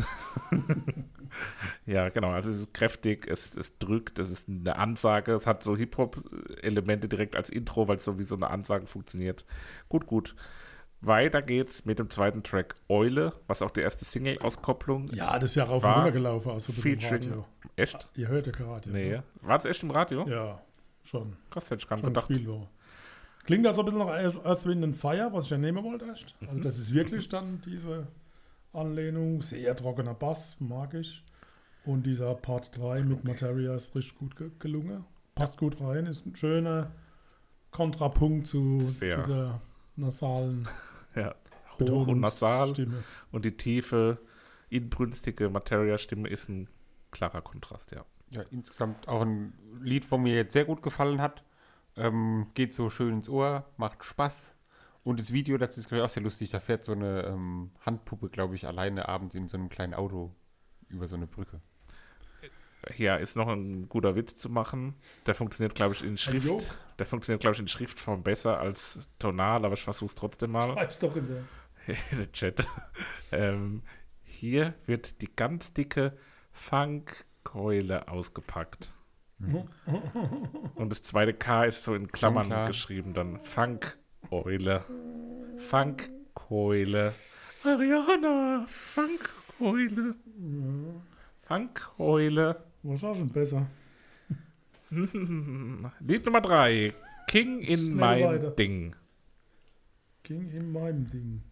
ja, genau. Also es ist kräftig, es, es drückt, es ist eine Ansage. Es hat so Hip-Hop-Elemente direkt als Intro, weil es so wie so eine Ansage funktioniert. Gut, gut. Weiter geht's mit dem zweiten Track Eule, was auch die erste Single-Auskopplung. Ja, das ist ja rauf und runter gelaufen, also Featuring. Radio. Echt? Ihr hört ja Radio. Nee. ne? War es echt im Radio? Ja, schon. Krass, hätte ich gar nicht Schon gedacht. Spielwoche. Klingt das so ein bisschen nach Earth, Wind and Fire, was ich ja nehmen wollte. Mhm. Also das ist wirklich dann diese Anlehnung. Sehr trockener Bass, mag ich. Und dieser Part 3 mit Materia ist richtig gut ge gelungen. Passt gut rein, ist ein schöner Kontrapunkt zu, zu der nasalen Ja. Hoch und nasal. Stimme. Und die tiefe, inbrünstige Materia-Stimme ist ein klarer Kontrast, ja. Ja, insgesamt auch ein Lied, wo mir jetzt sehr gut gefallen hat. Ähm, geht so schön ins Ohr, macht Spaß. Und das Video, das ist glaube ich auch sehr lustig. Da fährt so eine ähm, Handpuppe, glaube ich, alleine abends in so einem kleinen Auto über so eine Brücke. Hier ist noch ein guter Witz zu machen. Der funktioniert, glaube ich, in? Schrift. Der funktioniert, glaube ich, in Schriftform besser als tonal, aber ich versuche es trotzdem mal. Schreib's doch in der. in den Chat. ähm, hier wird die ganz dicke Funkkeule ausgepackt. Und das zweite K ist so in Klammern klar. geschrieben, dann Funkeule. Funkkeule. Ariana, Funkkeule. Funkkeule. Auch schon besser. Lied Nummer drei. King in Schnell mein weiter. Ding. Ging in meinem Ding.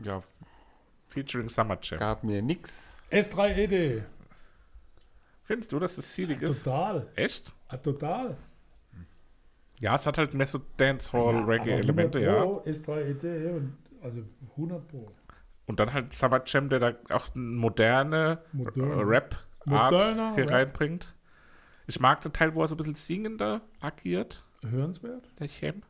Ja, Featuring Summer Jam. gab mir nix. S3ED. Findest du, dass das zielig ist? Total. Echt? Ah, total. Ja, es hat halt mehr so Dancehall-Reggae-Elemente, ja. Pro ist 3ED und also 100 Pro. Und dann halt Summer Jam, der da auch eine moderne Moderne. äh, Rap-Art Moderner hier Rap. reinbringt. Ich mag den Teil, wo er so ein bisschen singender agiert, Hörenswert, der Chem.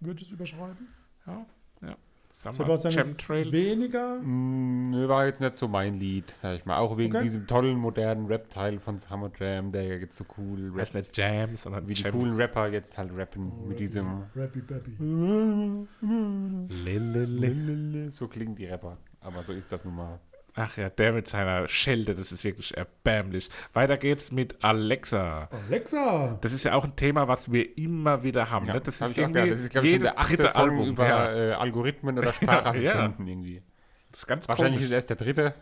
würde ich es überschreiben. Ja, ja. Summer Sebastian Jam ist Trails. weniger. Mm, war jetzt nicht so mein Lied, sag ich mal. Auch wegen Okay. diesem tollen modernen Rap-Teil von Summer Jam, der jetzt so cool rappt. nicht Jam, sondern Wie die Jam. coolen Rapper jetzt halt rappen mit diesem Rappy Bappy. Lililil. So klingen die Rapper. Aber so ist das nun mal. Ach ja, der mit seiner Schelde, das ist wirklich erbärmlich. Weiter geht's mit Alexa. Alexa! Das ist ja auch ein Thema, was wir immer wieder haben. Ja, ne? Das hab ist irgendwie. Das ist, glaube ich, der achte dritte Song Album. über ja. äh, Algorithmen oder Sprachassistenten irgendwie. Das ist ganz Wahrscheinlich komisch. ist erst der dritte.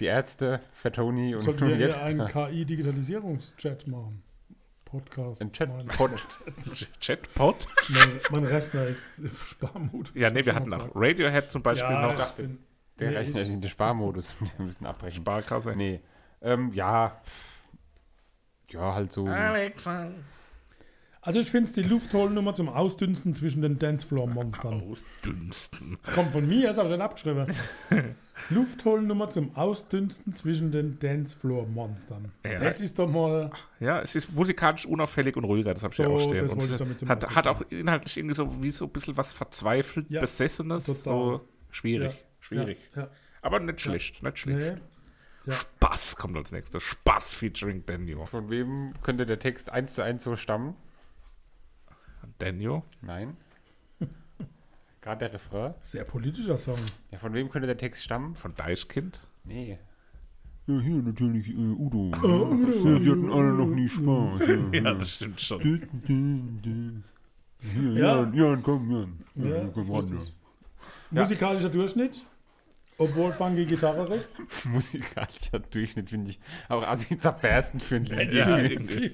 Die Ärzte, Fatoni und, Sollten und wir hier jetzt einen KI-Digitalisierungschat machen? Podcast. ein Chat. Mein, Pod. Chatbot? mein, mein Rechner ist im Sparmodus. Ja, nee, wir hatten auch Radiohead zum Beispiel ja, noch. ich bin, Der nee, Rechner ist in den Sparmodus. Wir müssen abbrechen. Sparkasse. Nee. Ähm, ja. Ja, halt so. Alexa. Also ich finde es die Luftholnummer zum Ausdünsten zwischen den Dancefloor-Monstern. Ausdünsten. Kommt von mir, das habe ich dann abgeschrieben. Luftholnummer zum Ausdünsten zwischen den Dancefloor-Monstern. Ja. Das ist doch mal... Ja, es ist musikalisch unauffällig und ruhiger, das habe ich ja So, auch stehen. das Und ich damit zum hat, hat auch inhaltlich irgendwie so wie so ein bisschen was verzweifelt, Ja, Besessenes. total. So schwierig. Ja, Schwierig. Ja, ja. Aber nicht schlecht, nicht schlecht. Nee. Spaß kommt als nächstes. Spaß featuring Daniel. Von wem könnte der Text eins zu eins so stammen? Daniel? Nein. Gerade der Refrain. Sehr politischer Song. Ja, von wem könnte der Text stammen? Von Deichkind? Nee. Ja, hier natürlich äh, Udo. ja, sie hatten alle noch nie Spaß. Ja, Ja, das stimmt schon. Dü, dü. Hier, Ja. Jan, Jan, komm, Jan. Ja, Ja, komm ran, ja. Musikalischer Durchschnitt. Obwohl funky Gitarre riff. Musikalischer Durchschnitt finde ich auch assi zerberstend für ein Lied. Ja, irgendwie.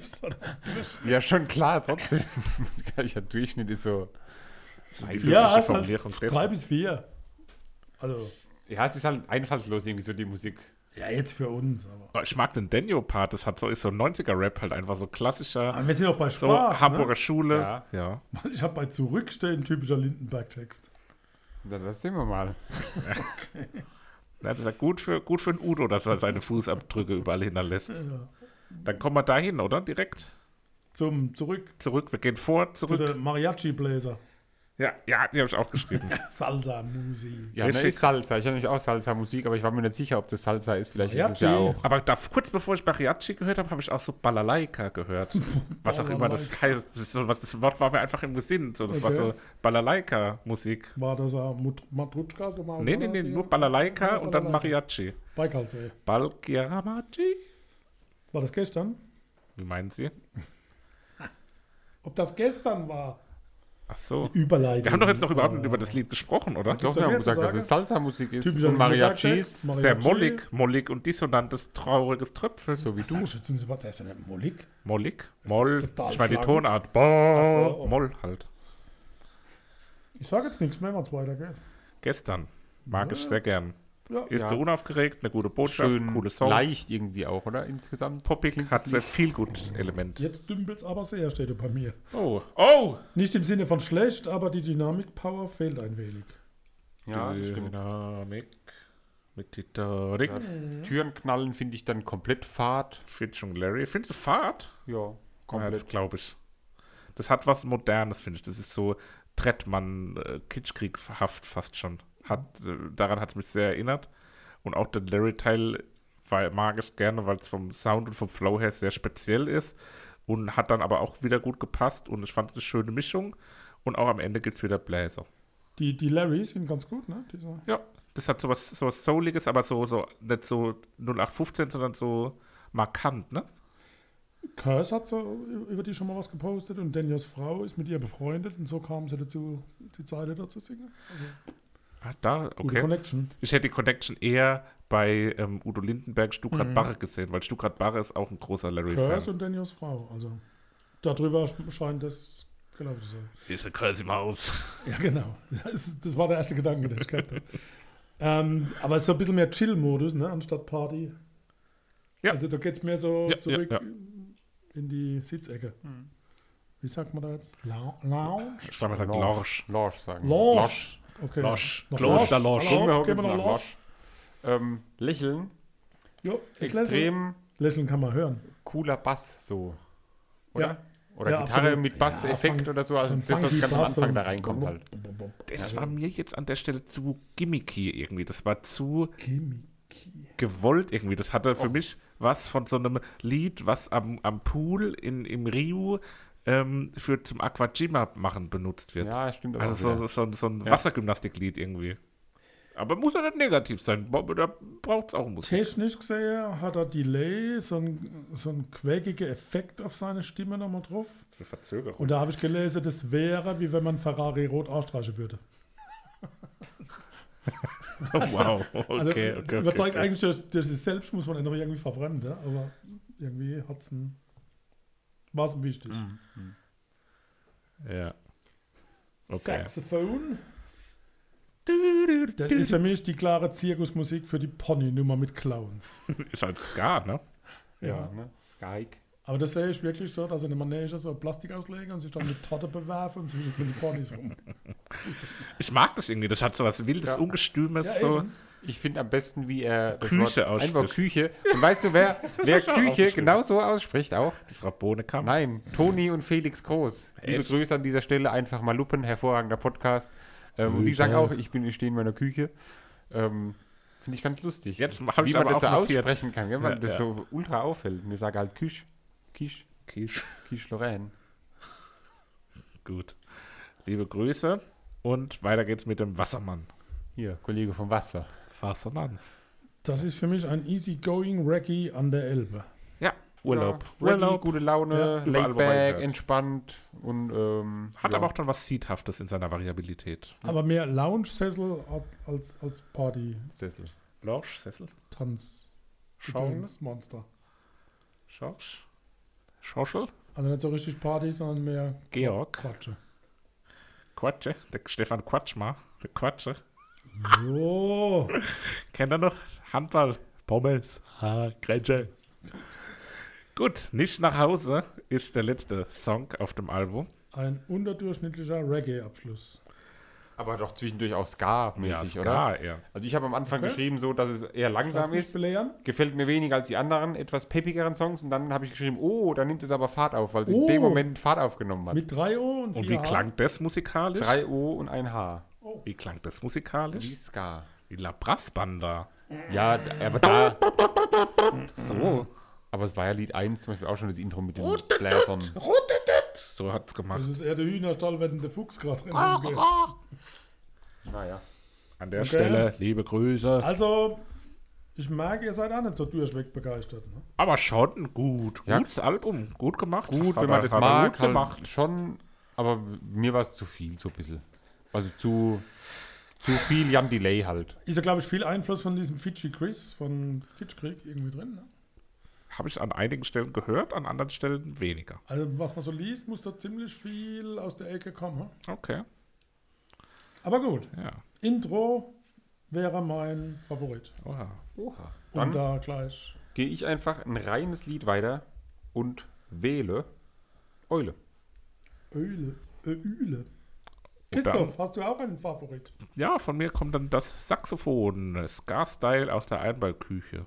Ja, schon klar, trotzdem. Musikalischer Durchschnitt ist so. Ja, halt Formulierung dessen. drei bis vier. Also, Ja, es ist halt einfallslos irgendwie so die Musik. ja, jetzt für uns. Aber, Aber Ich mag den Daniel-Part, das hat so, ist so 90er-Rap halt einfach so klassischer. aber wir sind auch bei So Spaß. Hamburger ne? Schule. Ja. ja. Ich habe bei Zurückstehen typischer Lindenberg-Text. Na, das sehen wir mal. Ja, das ist gut für, gut für den Udo, dass er seine Fußabdrücke überall hinterlässt. Dann kommen wir dahin, oder? Direkt Zum Zurück zurück. Wir gehen vor, zu zurück. der Mariachi-Bläser. Ja, ja, die habe ich auch geschrieben. Salsa-Musik. Ja, ne, Richtig. ist Salsa. Ich habe nämlich auch Salsa-Musik, aber ich war mir nicht sicher, ob das Salsa ist. Vielleicht ist es Mariachi. ja auch. Aber da, kurz bevor ich Mariachi gehört habe, habe ich auch so Balalaika gehört. Was auch immer das heißt. Das, ist so, was, das Wort war mir einfach im Sinn. So, das war Okay. so Balalaika-Musik. War das auch man- Nee, nee, nee, nur Balalaika und dann. Mariachi. Baikalsee. Balgiaramachi? War das gestern? Wie meinen Sie? Ob das gestern war? Ach so. Überleitung. Wir haben doch jetzt noch überhaupt nicht über das Lied gesprochen, oder? Doch, wir haben gesagt, dass es Salsa-Musik ist. Typischer und Mariachis, Lindenberg-Text. Sehr Mariachi. mollig, mollig und dissonantes, trauriges Tröpfel. so wie Du, du. schützen Sie was, der ist ja nicht mollig. Mollig, Moll, ich meine die. Tonart, Bo, so. Moll halt. Ich sage jetzt nichts mehr, wenn es weitergeht. Gestern, mag ich sehr gern. Ja. Ist Ja. so unaufgeregt, eine gute Botschaft, Schön coole Songs. leicht irgendwie auch, oder? Insgesamt. Poppig, Klingt hat sehr viel gut Element. Jetzt dümpelt's aber sehr, steht er bei mir. Oh, oh! Nicht im Sinne von schlecht, aber die Dynamik-Power fehlt ein wenig. Ja, stimmt. Dynamik mit Titanic. Ja. Türen knallen finde ich dann komplett fad. Fitchung Larry. Findest du Fahrt? Ja, Ja, komplett. das glaube ich. Das hat was Modernes, finde ich. Das ist so Trettmann, äh, Kitschkrieghaft fast schon. Hat, äh, daran hat es mich sehr erinnert. Und auch der Larry-Teil mag ich gerne, weil es vom Sound und vom Flow her sehr speziell ist. Und hat dann aber auch wieder gut gepasst. Und ich fand es eine schöne Mischung. Und auch am Ende gibt es wieder Bläser. Die, die Larrys sind ganz gut, ne? Dieser Ja, das hat sowas, sowas Souliges, aber so, so nicht so 0815, sondern so markant, ne? Curse hat so über die schon mal was gepostet und Daniels Frau ist mit ihr befreundet und so kam sie dazu, die Zeile da zu singen. Ah, da, Gute okay. Connection. Ich hätte die Connection eher bei ähm, Udo Lindenberg, Mhm. Stuckrad Barre gesehen, weil Stuckrad Barre ist auch ein großer Curse Larry-Fan. und Daniels Frau. Also darüber scheint das gelaufen zu sein. Ist eine Curse Maus. Ja, genau. Das, das war der erste Gedanke, den ich hatte. ähm, aber es ist so ein bisschen mehr Chill-Modus, ne, anstatt Party. Ja. Also da geht es mehr so Ja, zurück ja, ja. in die Sitzecke. Wie sagt man da jetzt? La Lounge? Ich sag mal, sagt Lorsch. Lorsch sagen. Lounge. Okay. Losch. Kloster Losch. Gehen wir noch nach Losch. Ähm, lächeln, Jo, extrem Lächeln kann man hören. cooler Bass so. Oder? Ja. Oder Ja, Gitarre absolut. mit Basseffekt Ja, oder so. Also so das, was ganz am Anfang da reinkommt halt. Das war mir jetzt an der Stelle zu gimmicky irgendwie. Das war zu Gimmicky. gewollt irgendwie. Das hatte Oh. für mich was von so einem Lied, was am, am Pool in, im Rio ähm, für zum Aquajima machen benutzt wird. Ja, stimmt aber also auch so, so, so ein Ja. Wassergymnastiklied irgendwie. Aber muss ja nicht negativ sein. Da braucht es auch Musik. Technisch gesehen hat er Delay, so ein, so ein quäkiger Effekt auf seine Stimme nochmal drauf. Eine Verzögerung. Und da habe ich gelesen, das wäre, wie wenn man Ferrari rot ausstreichen würde. wow. Okay, Also okay, okay. überzeugt okay. eigentlich, dass das selbst muss man noch irgendwie verbrennen, ja? aber irgendwie hat es ein. War es wichtig. Ja. Okay. Saxophon. Das ist für mich die klare Zirkusmusik für die Pony-Nummer mit Clowns. Ist halt Ska, ne? Ja, ne? Skyke. Aber das sehe ich wirklich so, dass in der Manege so Plastik auslegen und sich dann mit Torte bewerfen und zwischen den Ponys rum. Ich mag das irgendwie. Das hat so was Wildes, Ja. Ungestümes. Ja, so. eben. Ich finde am besten, wie er das Küche Wort, einfach ausspricht. Küche. Und weißt du, wer, wer Küche aufgeschrieben. genau so ausspricht auch? Die Frau Bohnekamp. Nein, Toni und Felix Groß. Liebe Echt? Grüße an dieser Stelle, einfach mal Luppen, hervorragender Podcast. Ähm, und die sagen auch, ich bin, ich stehe in meiner Küche. Ähm, Finde ich ganz lustig. Jetzt Wie man das so notiert. aussprechen kann, wenn man Ja, das ja. so ultra auffällt. Und ich sage halt Küche, Kisch, Quiche. Kisch Lorraine. Gut. Liebe Grüße. Und weiter geht's mit dem Wassermann. Hier, Kollege vom Wasser. Wassermann. Das ist für mich ein easygoing Reggae an der Elbe. Ja, Urlaub. Ja, Reggae, Urlaub. gute Laune, Ja, überall, laid wo man back, hört. entspannt und ähm, Hat ja. aber auch dann was Seedhaftes in seiner Variabilität. Aber mehr Lounge-Sessel als, als Party-Tanz. Sessel. Blanche, Sessel, Schauen. Monster. Schorsch, Schorschel, Also nicht so richtig Party, sondern mehr Georg, Quatsche. Quatsche, der Stefan Quatschma, der Quatsche. Oh, Kennt er noch? Handball, Pommes, ha, Grätsche. Gut, nicht nach Hause ist der letzte Song auf dem Album. ein unterdurchschnittlicher Reggae-Abschluss. Aber doch zwischendurch auch Ska-mäßig, ja, oder? Ska, ja. Also ich habe am Anfang Okay. geschrieben, so, dass es eher langsam ist. belehren. Gefällt mir weniger als die anderen, etwas peppigeren Songs. Und dann habe ich geschrieben, oh, da nimmt es aber Fahrt auf, weil sie Oh. in dem Moment Fahrt aufgenommen hat. Mit 3 O und 4 Und wie H. klang das musikalisch? 3 O und ein H. Wie klang das musikalisch? Wie Ska. Wie La Brassbanda. Ja, aber da. So, Aber es war ja Lied 1 zum Beispiel auch schon das Intro mit den Bläsern. so hat's gemacht. Das ist eher der Hühnerstall, wenn der Fuchs gerade drin Ah, rumgeht. Naja. An der Okay. Stelle, liebe Grüße. Also, ich merke, ihr seid auch nicht so durchweg begeistert. Ne? Aber schon gut. Ja. Gutes Album. Gut gemacht. Gut, Hat wenn man er- das hat mag, Gut halt gemacht. schon. Aber mir war es zu viel, so ein bisschen. Also zu, zu viel Jan Delay halt. Ist ja, glaube ich, viel Einfluss von diesem Fidschi Chris von Kitschkrieg irgendwie drin. Ne? Habe ich an einigen Stellen gehört, an anderen Stellen weniger. Also, was man so liest, muss da ziemlich viel aus der Ecke kommen. ne? Okay. Aber gut, Ja. Intro wäre mein Favorit. Oha. Oha. Und Dann da gleich. gehe ich einfach ein reines Lied weiter und wähle Eule. Öle. Öle. Christoph, hast du auch einen Favorit? Ja, von mir kommt dann das Saxophon, Ska-Style aus der Einballküche.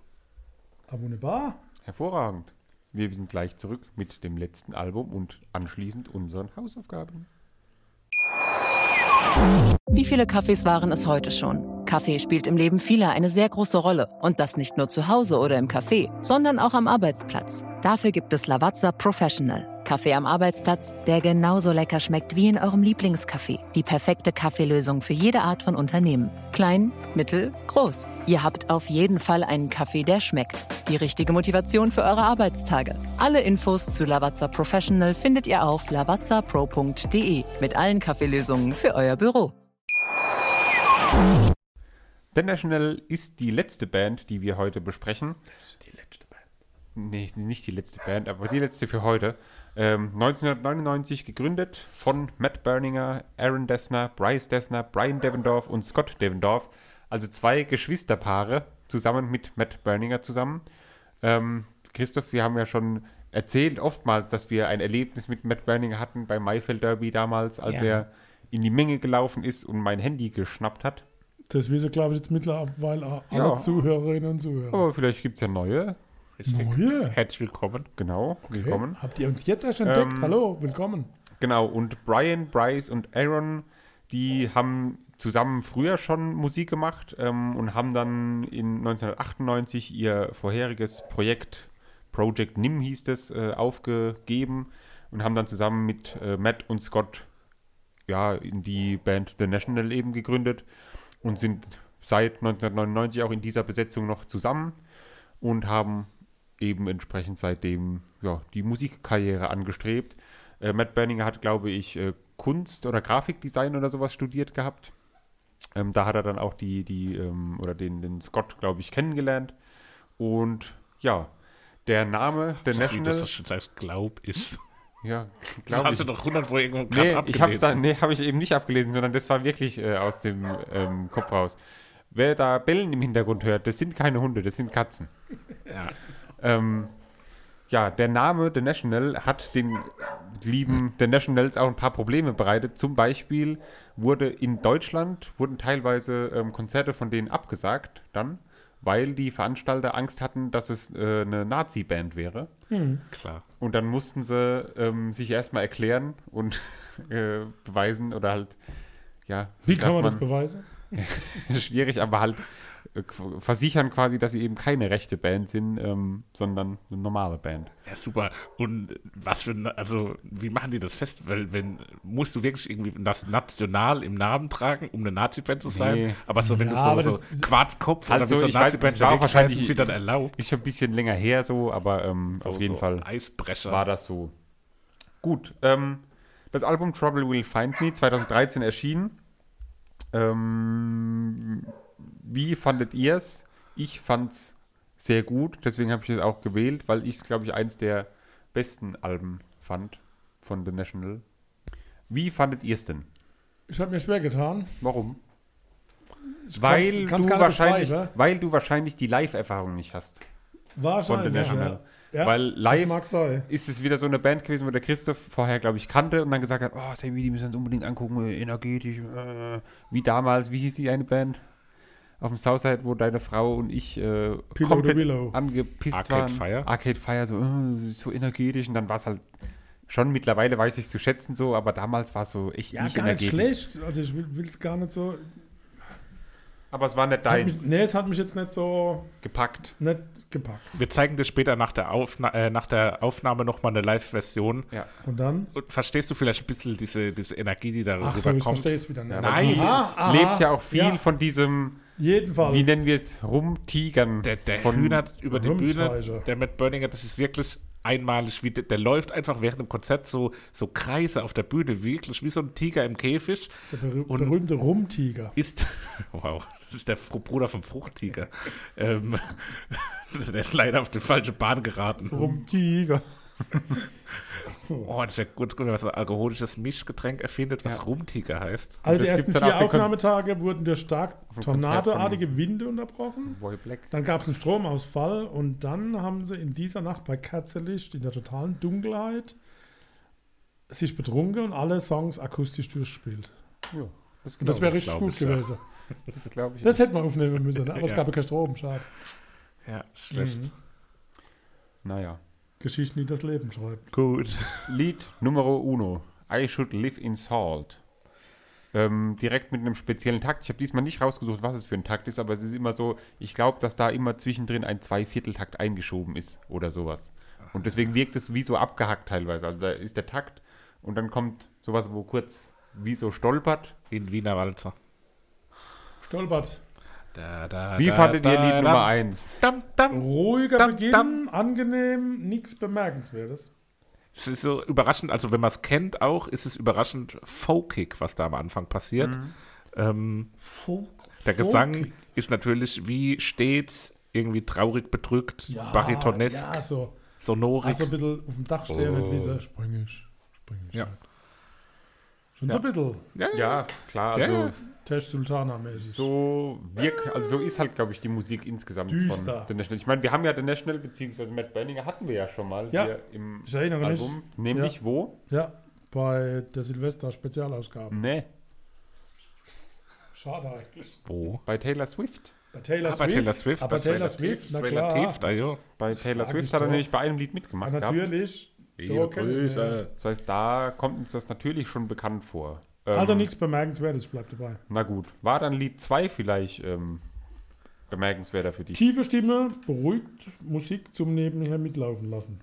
Ah, wunderbar. Hervorragend. Wir sind gleich zurück mit dem letzten Album und anschließend unseren Hausaufgaben. Wie viele Kaffees waren es heute schon? Kaffee spielt im Leben vieler eine sehr große Rolle. Und das nicht nur zu Hause oder im Café, sondern auch am Arbeitsplatz. Dafür gibt es Lavazza Professional. Kaffee am Arbeitsplatz, der genauso lecker schmeckt wie in eurem Lieblingscafé. Die perfekte Kaffeelösung für jede Art von Unternehmen. Klein, mittel, groß. Ihr habt auf jeden Fall einen Kaffee, der schmeckt. Die richtige Motivation für eure Arbeitstage. Alle Infos zu Lavazza Professional findet ihr auf lavazza.pro.de mit allen Kaffeelösungen für euer Büro. The National ist die letzte Band, die wir heute besprechen. Das ist die letzte Band. Nee, nicht die letzte Band, aber die letzte für heute. Ähm, 1999 gegründet von Matt Berninger, Aaron Dessner, Bryce Dessner, Brian Devendorf und Scott Devendorf. Also zwei Geschwisterpaare zusammen mit Matt Berninger zusammen. Ähm, Christoph, wir haben ja schon erzählt oftmals, dass wir ein Erlebnis mit Matt Berninger hatten beim Maifeld Derby damals, als Ja. er in die Menge gelaufen ist und mein Handy geschnappt hat. Das wissen, glaube ich, jetzt mittlerweile alle Ja. Zuhörerinnen und Zuhörer. Aber vielleicht gibt es ja neue. Richtig. Neue? Herzlich willkommen. Genau, willkommen. Habt ihr uns jetzt erst entdeckt? Ähm, Hallo, willkommen. Genau, und Brian, Bryce und Aaron, die haben zusammen früher schon Musik gemacht ähm, und haben dann in 1998 ihr vorheriges Projekt, Project NIM hieß es, äh, aufgegeben und haben dann zusammen mit äh, Matt und Scott ja, in die Band The National eben gegründet und sind seit 1999 auch in dieser Besetzung noch zusammen und haben eben entsprechend seitdem ja, die Musikkarriere angestrebt. Äh, Matt Berninger hat, glaube ich, äh, Kunst oder Grafikdesign oder sowas studiert gehabt. Ähm, da hat er dann auch die, die ähm, oder den, den Scott, glaube ich, kennengelernt. Und ja, der Name, der Wie National. das schon heißt, glaub ist. Ja, Glaube glaube Hast ich. du doch 100 vor irgendwo Nee, gerade ich hab's da, abgelesen. nee, habe ich eben nicht abgelesen, sondern das war wirklich äh, aus dem ähm, Kopf raus. Wer da Bellen im Hintergrund hört, das sind keine Hunde, das sind Katzen. Ja. Ähm, ja, der Name The National hat den lieben The Nationals auch ein paar Probleme bereitet. Zum Beispiel wurde in Deutschland wurden teilweise ähm, Konzerte von denen abgesagt, dann, weil die Veranstalter Angst hatten, dass es äh, eine Nazi-Band wäre. Klar. Und dann mussten sie ähm, sich erstmal erklären und äh, beweisen oder halt, ja. Wie kann man das beweisen? schwierig, aber halt äh, versichern quasi, dass sie eben keine rechte Band sind, ähm, sondern eine normale Band. Ja, super. Und was für, ein- also, wie machen die das fest? Weil, wenn, musst du wirklich irgendwie das National im Namen tragen, um eine Nazi-Band zu sein? Nee. Aber so, wenn Ja, du so, so ist- Quarzkopf Also, oder so Nazi-Band das war auch wahrscheinlich- sie dann erlaubt. Ist schon ein bisschen länger her so, aber ähm, So, auf jeden so Fall Eisbrecher. war das so. Gut, ähm, das Album Trouble Will Find Me 2013 erschienen. Ähm, wie fandet ihr es? Ich fand's sehr gut, deswegen habe ich es auch gewählt, weil ich es, glaube ich, eins der besten Alben fand von The National. Wie fandet ihr es denn? Ich habe mir schwer getan. Warum? Ich Weil kann's- kann's du, wahrscheinlich, weil du wahrscheinlich die Live-Erfahrung nicht hast. Wahrscheinlich. Von The National. Ja. Ja, Weil das live mag sein. ist es wieder so eine Band gewesen, wo der Christoph vorher, glaube ich, kannte und dann gesagt hat, oh, Sammy, die müssen wir uns unbedingt angucken, äh, energetisch, äh, wie damals, wie hieß die eine Band? Auf dem Southside, wo deine Frau und ich äh, Pillow komplett angepisst Arcade waren. Fire? Arcade Fire, so, äh, so energetisch und dann war es halt schon mittlerweile weiß ich es zu schätzen so, aber damals war es so echt Ja, nicht gar nicht energetisch. schlecht. Also ich will es gar nicht so. Aber es war nicht mich, deins. nee, es hat mich jetzt nicht so Gepackt. nicht gepackt. Wir zeigen dir später nach der, Aufna äh, nach der Aufnahme nochmal eine Live-Version. Ja. Und dann? Und verstehst du vielleicht ein bisschen diese, diese Energie, die da Ach so, ich rüberkommt? verstehe es wieder nicht. Ja, Nein, Aha, aha, Lebt ja auch viel ja, von diesem, Jedenfalls. wie nennen wir es, Rumtigern. der, der von, Hühner über die Bühne, der Matt Berninger, das ist wirklich einmalig. Wie der, der läuft einfach während dem Konzert so, so Kreise auf der Bühne, wirklich wie so ein Tiger im Käfig. Der berüh Und- berühmte Rumtiger. Ist, wow, ist der Bruder vom Fruchttiger. ähm, der ist leider auf die falsche Bahn geraten. Rumtiger. Oh, das ist ja gut, wenn man so ein alkoholisches Mischgetränk erfindet, was Rumtiger heißt. Also die ersten vier Aufnahmetage wurden durch stark tornadoartige Winde unterbrochen. Dann gab es einen Stromausfall und dann haben sie in dieser Nacht bei Kerzenlicht in der totalen Dunkelheit sich betrunken und alle Songs akustisch durchspielt. Ja, das, das wäre ich. richtig gut ich, ja. gewesen. Das glaube ich. Das hätte man aufnehmen müssen, ne? aber es Ja. gab ja keinen Strom, schade. Ja, schlecht. Mhm. naja. Geschichten, die das Leben schreibt. Gut. Lied Numero uno. I should live in salt. Ähm, direkt mit einem speziellen Takt. Ich habe diesmal nicht rausgesucht, was es für ein Takt ist, aber es ist immer so, ich glaube, dass da immer zwischendrin ein Zweivierteltakt eingeschoben ist oder sowas. Und deswegen wirkt es wie so abgehackt teilweise. Also da ist der Takt und dann kommt sowas, wo kurz wie so stolpert. In Wiener Walzer. Stolpert. Da, da, Wie da, fandet ihr Lied da, Nummer 1? Dam, dam. Ruhiger Dam, Beginn, dam. angenehm, nichts Bemerkenswertes. Es ist so überraschend, also wenn man es kennt auch, ist es überraschend folkig, was da am Anfang passiert. Ähm, der Gesang Folkig. ist natürlich wie stets irgendwie traurig bedrückt, Ja, baritonesk, Ja, so. sonorig. Also ein bisschen auf dem Dach stehen Oh. und wie so springisch. springisch Ja. halt. Schon so ein bisschen Ja, klar, also Ja. Tesh Sultana-mäßig. so wirk, also so ist halt, glaube ich, die Musik insgesamt Düster. von The National. Ich meine, wir haben ja The National, beziehungsweise Matt Berninger hatten wir ja schon mal Ja. hier im Ich erinnere mich. Album. Nämlich wo? Ja, bei der Silvester-Spezialausgabe. Ne, Schade eigentlich. Wo? bei Taylor Swift. Bei Taylor Ah, bei Swift. Taylor Swift, Aber das Taylor relativ- Swift, na relativ, klar. da, ja. Bei Taylor Frag Swift mich hat er doch. nämlich bei einem Lied Ja, mitgemacht gehabt. natürlich. Liebe Da kenn ich mich. Grüße. Das heißt, da kommt uns das natürlich schon bekannt vor. Ähm, Also nichts Bemerkenswertes, ich bleib dabei. Na gut. War dann Lied 2 vielleicht ähm, bemerkenswerter für dich? Tiefe Stimme, beruhigt, Musik zum Nebenher mitlaufen lassen.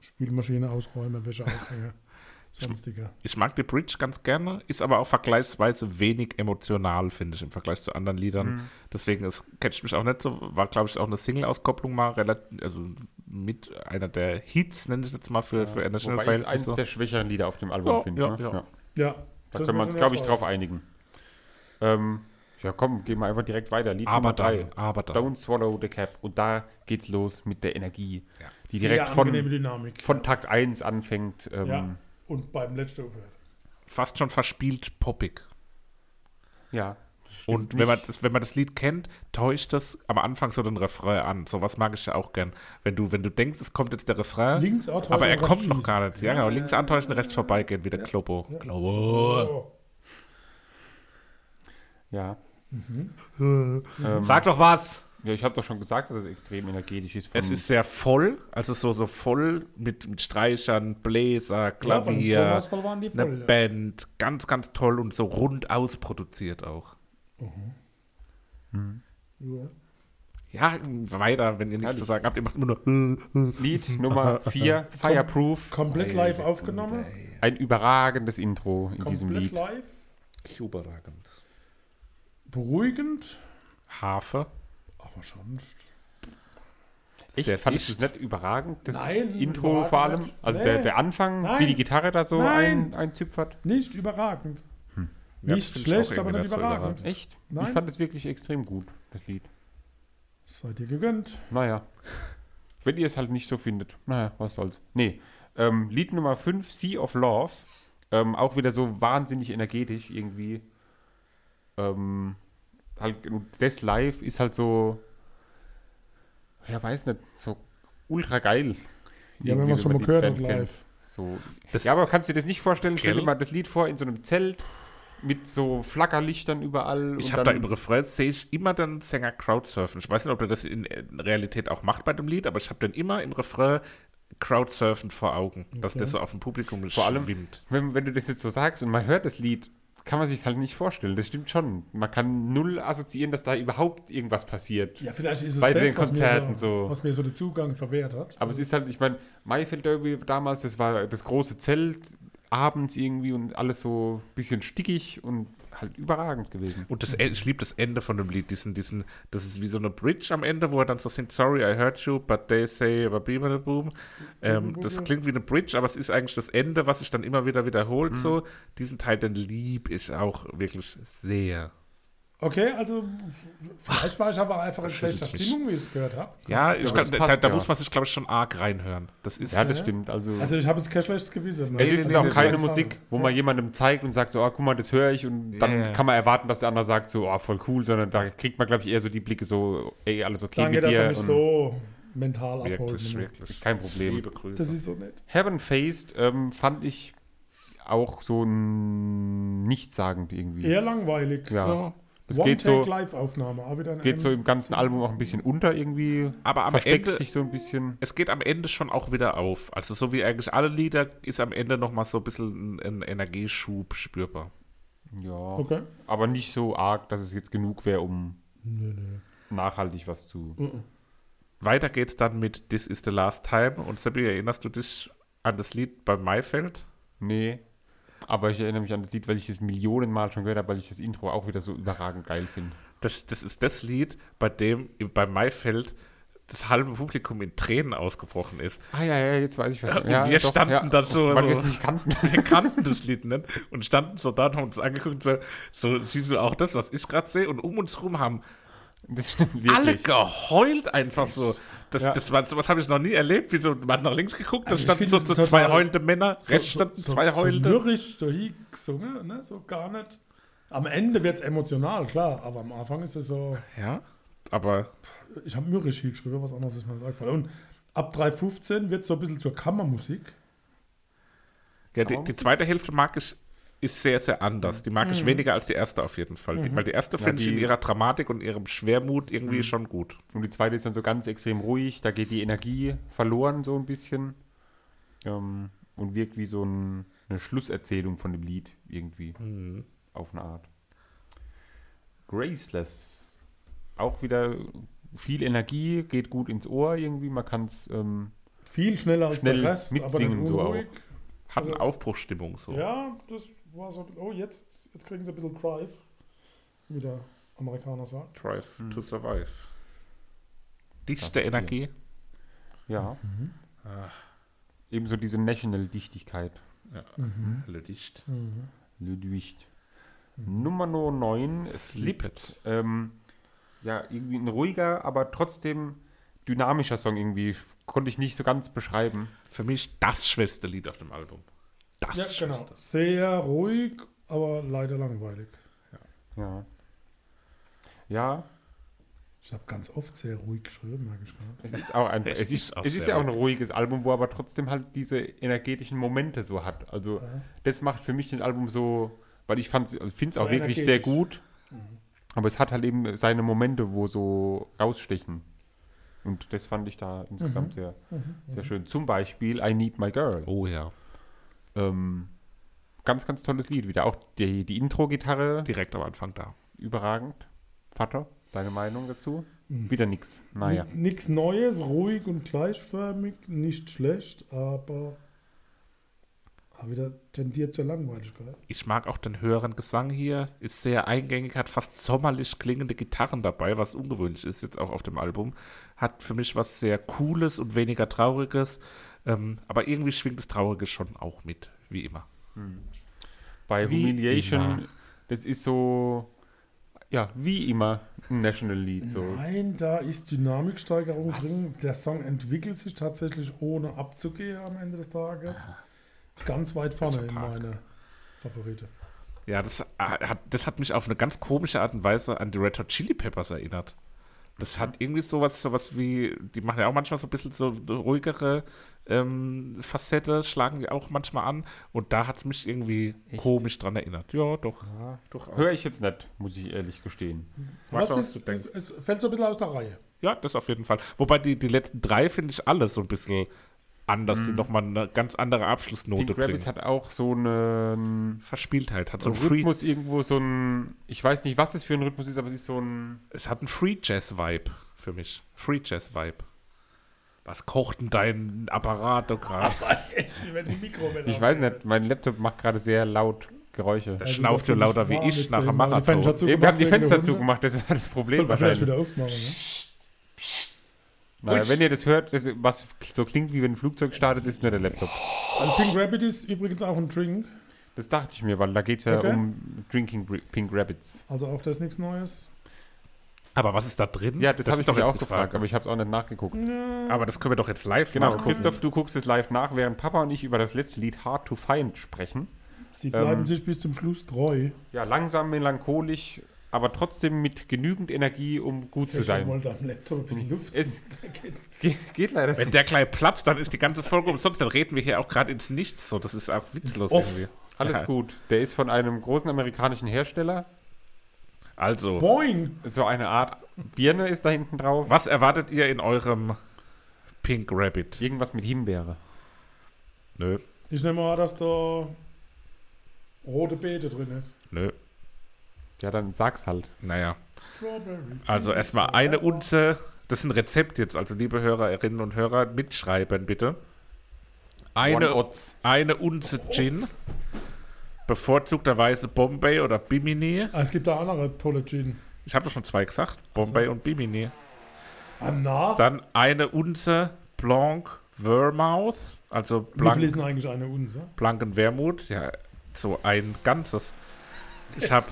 Spülmaschine ausräumen, Wäsche aufhängen. sonstiger. Ich mag die Bridge ganz gerne, ist aber auch vergleichsweise wenig emotional, finde ich, im Vergleich zu anderen Liedern. Mhm. Deswegen, es catcht mich auch nicht so, war, glaube ich, auch eine Single-Auskopplung mal, relativ, also mit einer der Hits, nenne ich es jetzt mal für, für International Wobei ich es eines Verhältnisse. der schwächeren Lieder auf dem Album Ja, finde. ja, ne? ja. Ja. Da können wir uns, glaube ich, drauf einigen. Ähm, ja, komm, gehen wir einfach direkt weiter. Lied Aber Nummer drei. dann, aber dann. Don't Swallow the Cap. Und da geht's los mit der Energie, die Sehr direkt von, Dynamik. von Takt 1 anfängt. Ähm, ja. ja. Und beim letzten aufhört. Fast schon verspielt poppig. ja. Und wenn man, das, wenn man das Lied kennt, täuscht das am Anfang so den Refrain an. So was mag ich ja auch gern. Wenn du, wenn du denkst, es kommt jetzt der Refrain, Links antäuschen, aber er kommt noch gar nicht. Ja, genau. Links antäuschen, rechts vorbeigehen, wie der Klobo. Klobo. Ja. Mhm. Ähm, Sag doch was! ja, ich habe doch schon gesagt, dass es extrem energetisch ist. Es ist sehr voll, also so, so voll mit, mit Streichern, Bläser, Ja, Klavier, die eine ja. Band. Ganz, ganz toll und so rund ausproduziert auch. Ja. Ja, weiter, wenn ihr nichts zu sagen habt. Ihr macht immer nur. Lied Nummer 4, Fireproof. Komplett live aufgenommen. Ein überragendes Intro in diesem Komplett Lied. live. Überragend. Beruhigend. Harfe. Aber schon. Echt? Sehr Fandest du dicht. es nicht überragend, das Nein, Intro überragend vor allem? nicht. Also Nee. der, der Anfang, Nein. wie die Gitarre da so Nein. ein, einzüpfert? Nicht überragend. Ja, Nicht schlecht, aber nicht überragend. Echt? Nein. Ich fand es wirklich extrem gut, das Lied. Seid ihr gegönnt. Naja. Wenn ihr es halt nicht so findet. Naja, was soll's. Nee. Ähm, Lied Nummer 5, Sea of Love. Ähm, auch wieder so wahnsinnig energetisch irgendwie. Ähm, halt, und das live ist halt so, ja, weiß nicht, so ultra geil. Ja, wenn man es schon mal gehört hat live. So. Das- ja, aber kannst du dir das nicht vorstellen? Stell dir Gell? mal das Lied vor in so einem Zelt mit so Flackerlichtern überall. Ich habe da dann- im Refrain sehe ich immer den Sänger Crowdsurfen. Ich weiß nicht, ob er das in äh, Realität auch macht bei dem Lied, aber ich habe dann immer im Refrain Crowdsurfen vor Augen, dass der so auf dem Publikum Vor allem- schwimmt. wenn, wenn du das jetzt so sagst und man hört das Lied, kann man sich halt nicht vorstellen. Das stimmt schon. Man kann null assoziieren, dass da überhaupt irgendwas passiert. Ja, vielleicht ist es Bei das, den was, Konzerten mir so, so. was mir so den Zugang verwehrt hat. Aber es ist halt, ich meine, Maifeld Derby damals, das war das große Zelt, abends irgendwie und alles so ein bisschen stickig und halt überragend gewesen. Und das, ich liebe das Ende von dem Lied, diesen, diesen, das ist wie so eine Bridge am Ende, wo er dann so singt, sorry, I heard you, but they say, boom, boom. Ähm, das klingt wie eine Bridge, aber es ist eigentlich das Ende, was sich dann immer wieder wiederholt, so. Diesen Teil, den lieb ich auch wirklich sehr. Okay, also vielleicht war ich aber einfach in schlechter. Stimmung, wie ich es gehört habe. Ja, ich aber glaub, das da, passt da ja. muss man sich, glaube ich, schon arg reinhören. Das ist, Ja, das stimmt. Also, Also ich habe jetzt kein schlechtes Gewissen. es Nee, ist nee, auch nee, keine Musik, wo Ja. man jemandem zeigt und sagt so, ah, guck mal, das höre ich und dann Ja, ja. kann man erwarten, dass der andere sagt so, ah, voll cool, sondern da kriegt man, glaube ich, eher so die Blicke so, ey, alles okay Danke, mit dass dir mich und so mental abholt. wirklich, wirklich. kein Problem. Liebe Grüße. Das ist so nett. Heaven Faced ähm, fand ich auch so ein nichtssagend irgendwie. Eher langweilig. Ja. Es geht so, ein geht so im ganzen Album auch ein bisschen unter irgendwie. Aber am versteckt Ende- sich so ein bisschen. es geht am Ende schon auch wieder auf. Also so wie eigentlich alle Lieder ist am Ende noch mal so ein bisschen ein, ein Energieschub spürbar. Ja. Okay. Aber nicht so arg, dass es jetzt genug wäre, um nachhaltig was zu. Weiter geht's dann mit This is the last time. Und Seppi, erinnerst du dich an das Lied bei Maifeld? Nee. Aber ich erinnere mich an das Lied, weil ich es Millionenmal schon gehört habe, weil ich das Intro auch wieder so überragend geil finde. Das, das ist das Lied, bei dem bei Maifeld das halbe Publikum in Tränen ausgebrochen ist. Ah ja, ja, jetzt weiß ich was. Und ja, wir doch, standen ja, dann so, Weil wir so es nicht kannten. wir kannten das Lied nicht und standen so da und haben uns angeguckt, so, so siehst du auch das, was ich gerade sehe, und um uns rum haben Das stimmt alle wirklich. geheult einfach so. Das, Ja. das war, sowas habe ich noch nie erlebt. Wie so, man hat nach links geguckt, da Also standen so, so zwei heulende Männer, rechts standen zwei so heulende. mürrisch so gesungen, ne? so gar nicht. Am Ende wird es emotional, klar, aber am Anfang ist es so, ja, aber ich habe mürrisch geschrieben, was anderes ist mir nicht eingefallen. Und ab 3.15 wird es so ein bisschen zur Kammermusik. ja, die, die zweite Hälfte mag ich, ist sehr, sehr anders. Die mag Mhm. ich weniger als die erste auf jeden Fall. Die, weil die erste finde ich in ihrer Dramatik und ihrem Schwermut irgendwie Mhm. schon gut. Und die zweite ist dann so ganz extrem ruhig, da geht die Energie verloren so ein bisschen. Ähm, und wirkt wie so ein, eine Schlusserzählung von dem Lied irgendwie. Auf eine Art. Graceless. Auch wieder viel Energie, geht gut ins Ohr irgendwie. Man kann es ähm, Viel schneller als Schnell der Rest, mitsingen so unruhig. Hat Also- eine Aufbruchsstimmung so. Ja, das war so. Oh, jetzt, jetzt kriegen sie ein bisschen Drive, wie der Amerikaner sagt. Drive Hm. to survive. Dichte Energie. Ja. Mhm. Ah, Ebenso diese National-Dichtigkeit. ja. Mhm. Alle dicht. Ludwig. Nummer 9, Sleepet. Sleepet. Ähm, ja, irgendwie ein ruhiger, aber trotzdem dynamischer Song irgendwie. Konnte ich nicht so ganz beschreiben. Für mich das schwächste Lied auf dem Album. Das Ja, genau. Sehr ruhig, aber leider langweilig. Ja. Ja, Ich habe ganz oft sehr ruhig geschrieben, merke ich gerade. es ist auch ein, Es es ist auch es ist ja auch ein ruhiges Album, wo aber trotzdem halt diese energetischen Momente so hat. Also das macht für mich das Album so, weil ich fand, also finde es So auch wirklich sehr gut. Aber es hat halt eben seine Momente, wo so rausstechen. Und das fand ich da insgesamt sehr, sehr schön. Zum Beispiel I Need My Girl. Oh ja. Ähm, ganz, ganz tolles Lied wieder. Auch die, die Intro-Gitarre Direkt am Anfang da. überragend. Vater, deine Meinung dazu? Mhm. Wieder nix. Naja. Nichts Neues, ruhig und gleichförmig, nicht schlecht, aber, aber wieder tendiert zur Langweiligkeit. Ich mag auch den höheren Gesang hier. Ist sehr eingängig, hat fast sommerlich klingende Gitarren dabei, was ungewöhnlich ist jetzt auch auf dem Album. Hat für mich was sehr Cooles und weniger Trauriges. Ähm, aber irgendwie schwingt das Traurige schon auch mit, wie immer. Bei Wie Humiliation, immer. das ist so, ja, wie immer ein National-Lied. So. Nein, da ist Dynamiksteigerung Was? drin. Der Song entwickelt sich tatsächlich ohne abzugehen am Ende des Tages. Ganz weit vorne in meine Favorite. Ja, das äh, hat, das hat mich auf eine ganz komische Art und Weise an die Red Hot Chili Peppers erinnert. Das hat irgendwie sowas, sowas wie, die machen ja auch manchmal so ein bisschen so eine ruhigere ähm, Facette, schlagen die auch manchmal an. Und da hat es mich irgendwie komisch dran erinnert. Ja, doch. doch Höre ich jetzt nicht, muss ich ehrlich gestehen. Mag Was was ist, du es, denkst. es fällt so ein bisschen aus der Reihe. Ja, das auf jeden Fall. Wobei die, die letzten drei finde ich alle so ein bisschen anders, die nochmal eine ganz andere Abschlussnote Pink bringen. Rabbits hat auch so einen Verspieltheit, hat so so ein Free, Rhythmus irgendwo, so ein, ich weiß nicht, was es für ein Rhythmus ist, aber es ist so ein, es hat einen Free Jazz Vibe für mich. Free Jazz Vibe. Was kocht denn dein Apparat da gerade? Ich weiß nicht, mein Laptop macht gerade sehr laut Geräusche. Der schnauft so lauter wie ich nach dem Marathon. Wir haben die Fenster zugemacht, das war das Problem Soll man vielleicht wahrscheinlich. wieder aufmachen, ne? Naja, wenn ihr das hört, das, was so klingt, wie wenn ein Flugzeug startet, ist nur der Laptop. Also Pink Rabbit ist übrigens auch ein Drink. Das dachte ich mir, weil da geht es ja Okay. um Drinking Pink Rabbits. Also auch das nichts Neues. Aber was ist da drin? Ja, das, habe ist ich jetzt auch gefragt, Frage. aber ich habe es auch nicht nachgeguckt. Aber das können wir doch jetzt live Genau, nachgucken. Christoph, du guckst es live nach, während Papa und ich über das letzte Lied Hard to Find sprechen. Sie bleiben Ähm, sich bis zum Schluss treu. Ja, langsam, melancholisch, aber trotzdem mit genügend Energie, um gut zu sein. mal deinem Laptop ein bisschen Luft. Es- Geht, geht leider Wenn der gleich platzt, dann ist die ganze Folge umsonst. Dann reden wir hier auch gerade ins Nichts. So, das ist auch witzlos Off. irgendwie. Alles Ja. gut. Der ist von einem großen amerikanischen Hersteller. Also, Boing! So eine Art Birne ist da hinten drauf. was erwartet ihr in eurem Pink Rabbit? Irgendwas mit Himbeere. Nö, Ich nehme an, dass da rote Beete drin ist. nö, Ja, dann sag's halt. naja. Strawberry. Also erstmal eine Unze, das ist ein Rezept jetzt, also liebe Hörerinnen und Hörer, mitschreiben bitte. Eine, eine Unze Gin, bevorzugterweise Bombay oder Bimini. Ah, es gibt da andere tolle Gin. Ich habe doch schon zwei gesagt, Bombay und Bimini. Ah, na? Dann eine Unze Blanc Vermouth, also Wie viel ist denn eigentlich eine Unse? blanken Wermut, ja, so ein ganzes. Ich habe,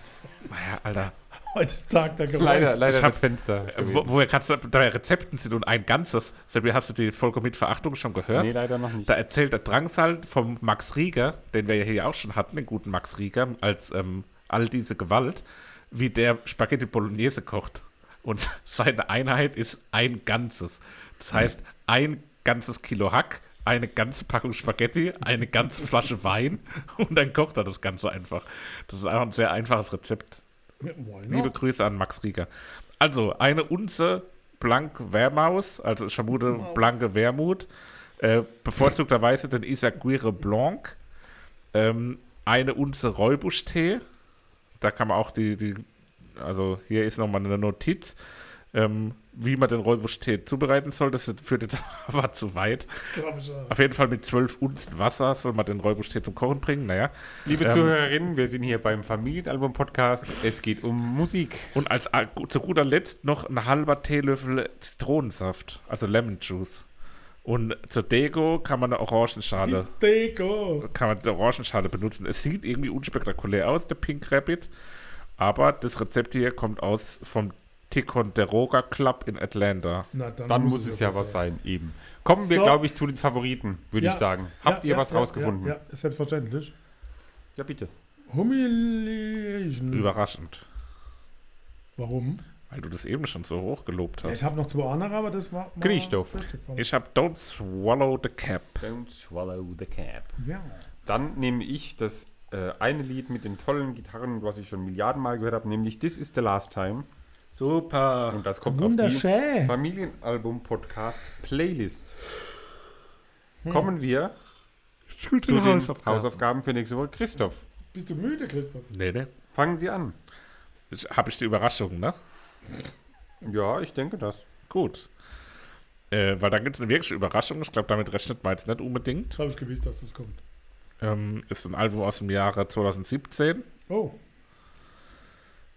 naja, Alter, Heute ist Tag der Geräusche. Leider, leider Ich hab- das Fenster. wo, gewesen. wo wir gerade bei Rezepten sind und ein ganzes. Sebi, hast du die Folge mit Verachtung schon gehört? Nee, leider noch nicht. Da erzählt der Drangsal vom Max Rieger, den wir ja hier auch schon hatten, den guten Max Rieger, als ähm, all diese Gewalt, wie der Spaghetti Bolognese kocht. Und seine Einheit ist ein Ganzes. Das heißt, ein ganzes Kilo Hack, eine ganze Packung Spaghetti, eine ganze Flasche Wein und dann kocht er das Ganze einfach. Das ist einfach ein sehr einfaches Rezept. Liebe Grüße an Max Rieger. Also, eine Unze Blank Wermaus, also ich vermute blanke Wermut, äh, bevorzugterweise den Isaguirre Blanc, ähm, eine Unze Räubuschtee, da kann man auch die, die also hier ist nochmal eine Notiz, Ähm, wie man den Räubusch-Tee zubereiten soll, das führt jetzt aber zu weit. Auf jeden Fall mit 12 Unzen Wasser soll man den Räubusch-Tee zum Kochen bringen. Naja. Liebe Ähm, Zuhörerinnen, wir sind hier beim Familienalbum-Podcast. Es geht um Musik. Und als a- zu guter Letzt noch ein halber Teelöffel Zitronensaft, also Lemon Juice. Und zur Deko kann man eine Orangenschale, Deko. kann man eine Orangenschale benutzen. Es sieht irgendwie unspektakulär aus, der Pink Rabbit. Aber das Rezept hier kommt aus vom Ticonderoga Club in Atlanta. Na, dann, Dann muss es ja was sein. sein, eben. Kommen wir, So. glaube ich, zu den Favoriten, würde Ja, ich sagen. ja, Habt ihr ja, was ja, rausgefunden? Ja, ja, ist selbstverständlich. Ja, bitte. Humiliation. Überraschend. Warum? Weil du das eben schon so hoch gelobt Ja, hast. ich habe noch zwei andere, aber das war. von- Ich habe Don't Swallow the Cap. Don't swallow the cap. Ja. Dann nehme ich das äh, eine Lied mit den tollen Gitarren, was ich schon Milliardenmal gehört habe, nämlich This is the Last Time. Super. Und das kommt Wunderschön. auf die Familienalbum-Podcast Playlist. Kommen wir zu den Hausaufgaben für nächste Woche. Christoph, Bist du müde, Christoph? Nee, nee. fangen Sie an. Habe ich die Überraschung, ne? Ja, ich denke das. Gut. Äh, weil da gibt es eine wirkliche Überraschung. Ich glaube, damit rechnet man jetzt nicht unbedingt. Das habe ich gewusst, dass das kommt. Ähm, ist ein Album aus dem Jahre 2017. Oh,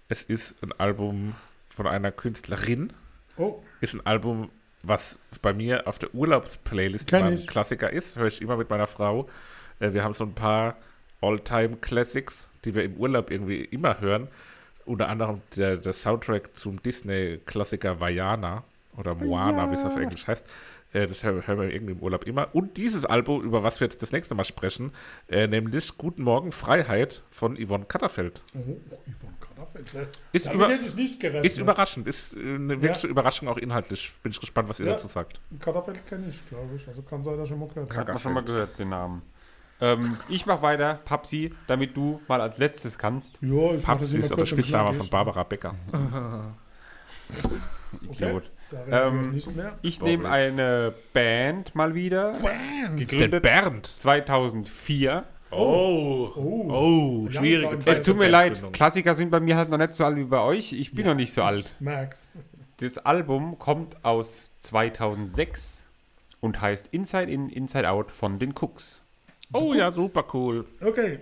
Es ist ein Album von einer Künstlerin. oh, Ist ein Album, was bei mir auf der Urlaubsplaylist ein. Klassiker ist. Höre ich immer mit meiner Frau. Äh, wir haben so ein paar All-Time-Classics, die wir im Urlaub irgendwie immer hören. Unter anderem der, der Soundtrack zum Disney-Klassiker Vajana oder Moana, wie es auf Englisch heißt. Äh, das hören wir irgendwie im Urlaub immer. Und dieses Album, über was wir jetzt das nächste Mal sprechen, äh, nämlich Guten Morgen Freiheit von Yvonne Katterfeld. oh, Yvonne Katterfeld. ne? Ist Damit über- hätte ich nicht gerechnet. Ist überraschend, ist äh, eine wirkliche Überraschung auch inhaltlich. Bin ich gespannt, was ihr Ja. dazu sagt. Katterfeld kenne ich, glaube ich. Also kann sein, dass ich schon mal gehört Hat habe. man schon mal gehört, den Namen. Ähm, ich mache weiter, Papsi, damit du mal als letztes kannst. Ja, ich Papsi ist aber und Spitzname von Barbara Becker. Idiot. Wir Ähm. Ich nehme eine Band mal wieder. Den Gegründet Bernd. 2004. Oh, Oh. oh, Ja, schwierige mit Zeit. Es tut mir leid. Klassiker sind bei mir halt noch nicht so alt wie bei euch. Ich bin noch nicht so alt. Max. Das Album kommt aus 2006 und heißt Inside In, Inside Out von den Cooks. Oh ja, super cool. Okay.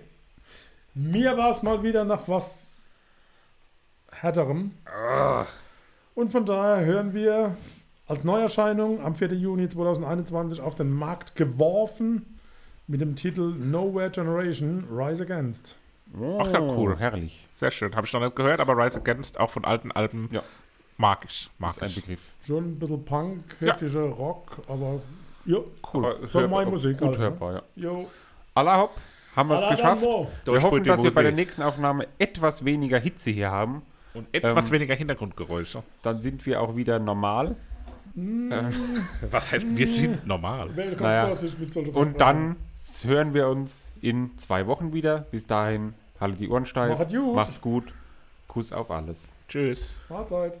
Mir war es mal wieder nach was härterem. Und von daher hören wir als Neuerscheinung am 4. Juni 2021 auf den Markt geworfen mit dem Titel Nowhere Generation Rise Against. Ach ja, cool. Oh, Herrlich. Sehr schön. Habe ich noch nicht gehört, aber Rise Against, auch von alten Alben, Ja. mag ich. Mag Ist ein ich. Begriff. Schon ein bisschen Punk, Ja. heftiger Rock, aber ja, Cool. So hörbar- meine Musik Gut halt, ne? hörbar, ja. jo. Allah hopp, haben wir es geschafft. Wir hoffen, dass wir bei der nächsten Aufnahme etwas weniger Hitze hier haben. Und etwas Ähm, weniger Hintergrundgeräusche. Dann sind wir auch wieder normal. Was heißt, wir sind normal? Naja. Und dann hören wir uns in zwei Wochen wieder. Bis dahin, haltet die Ohren steif. Macht's gut. Macht's gut. Kuss auf alles. Tschüss. Mahlzeit.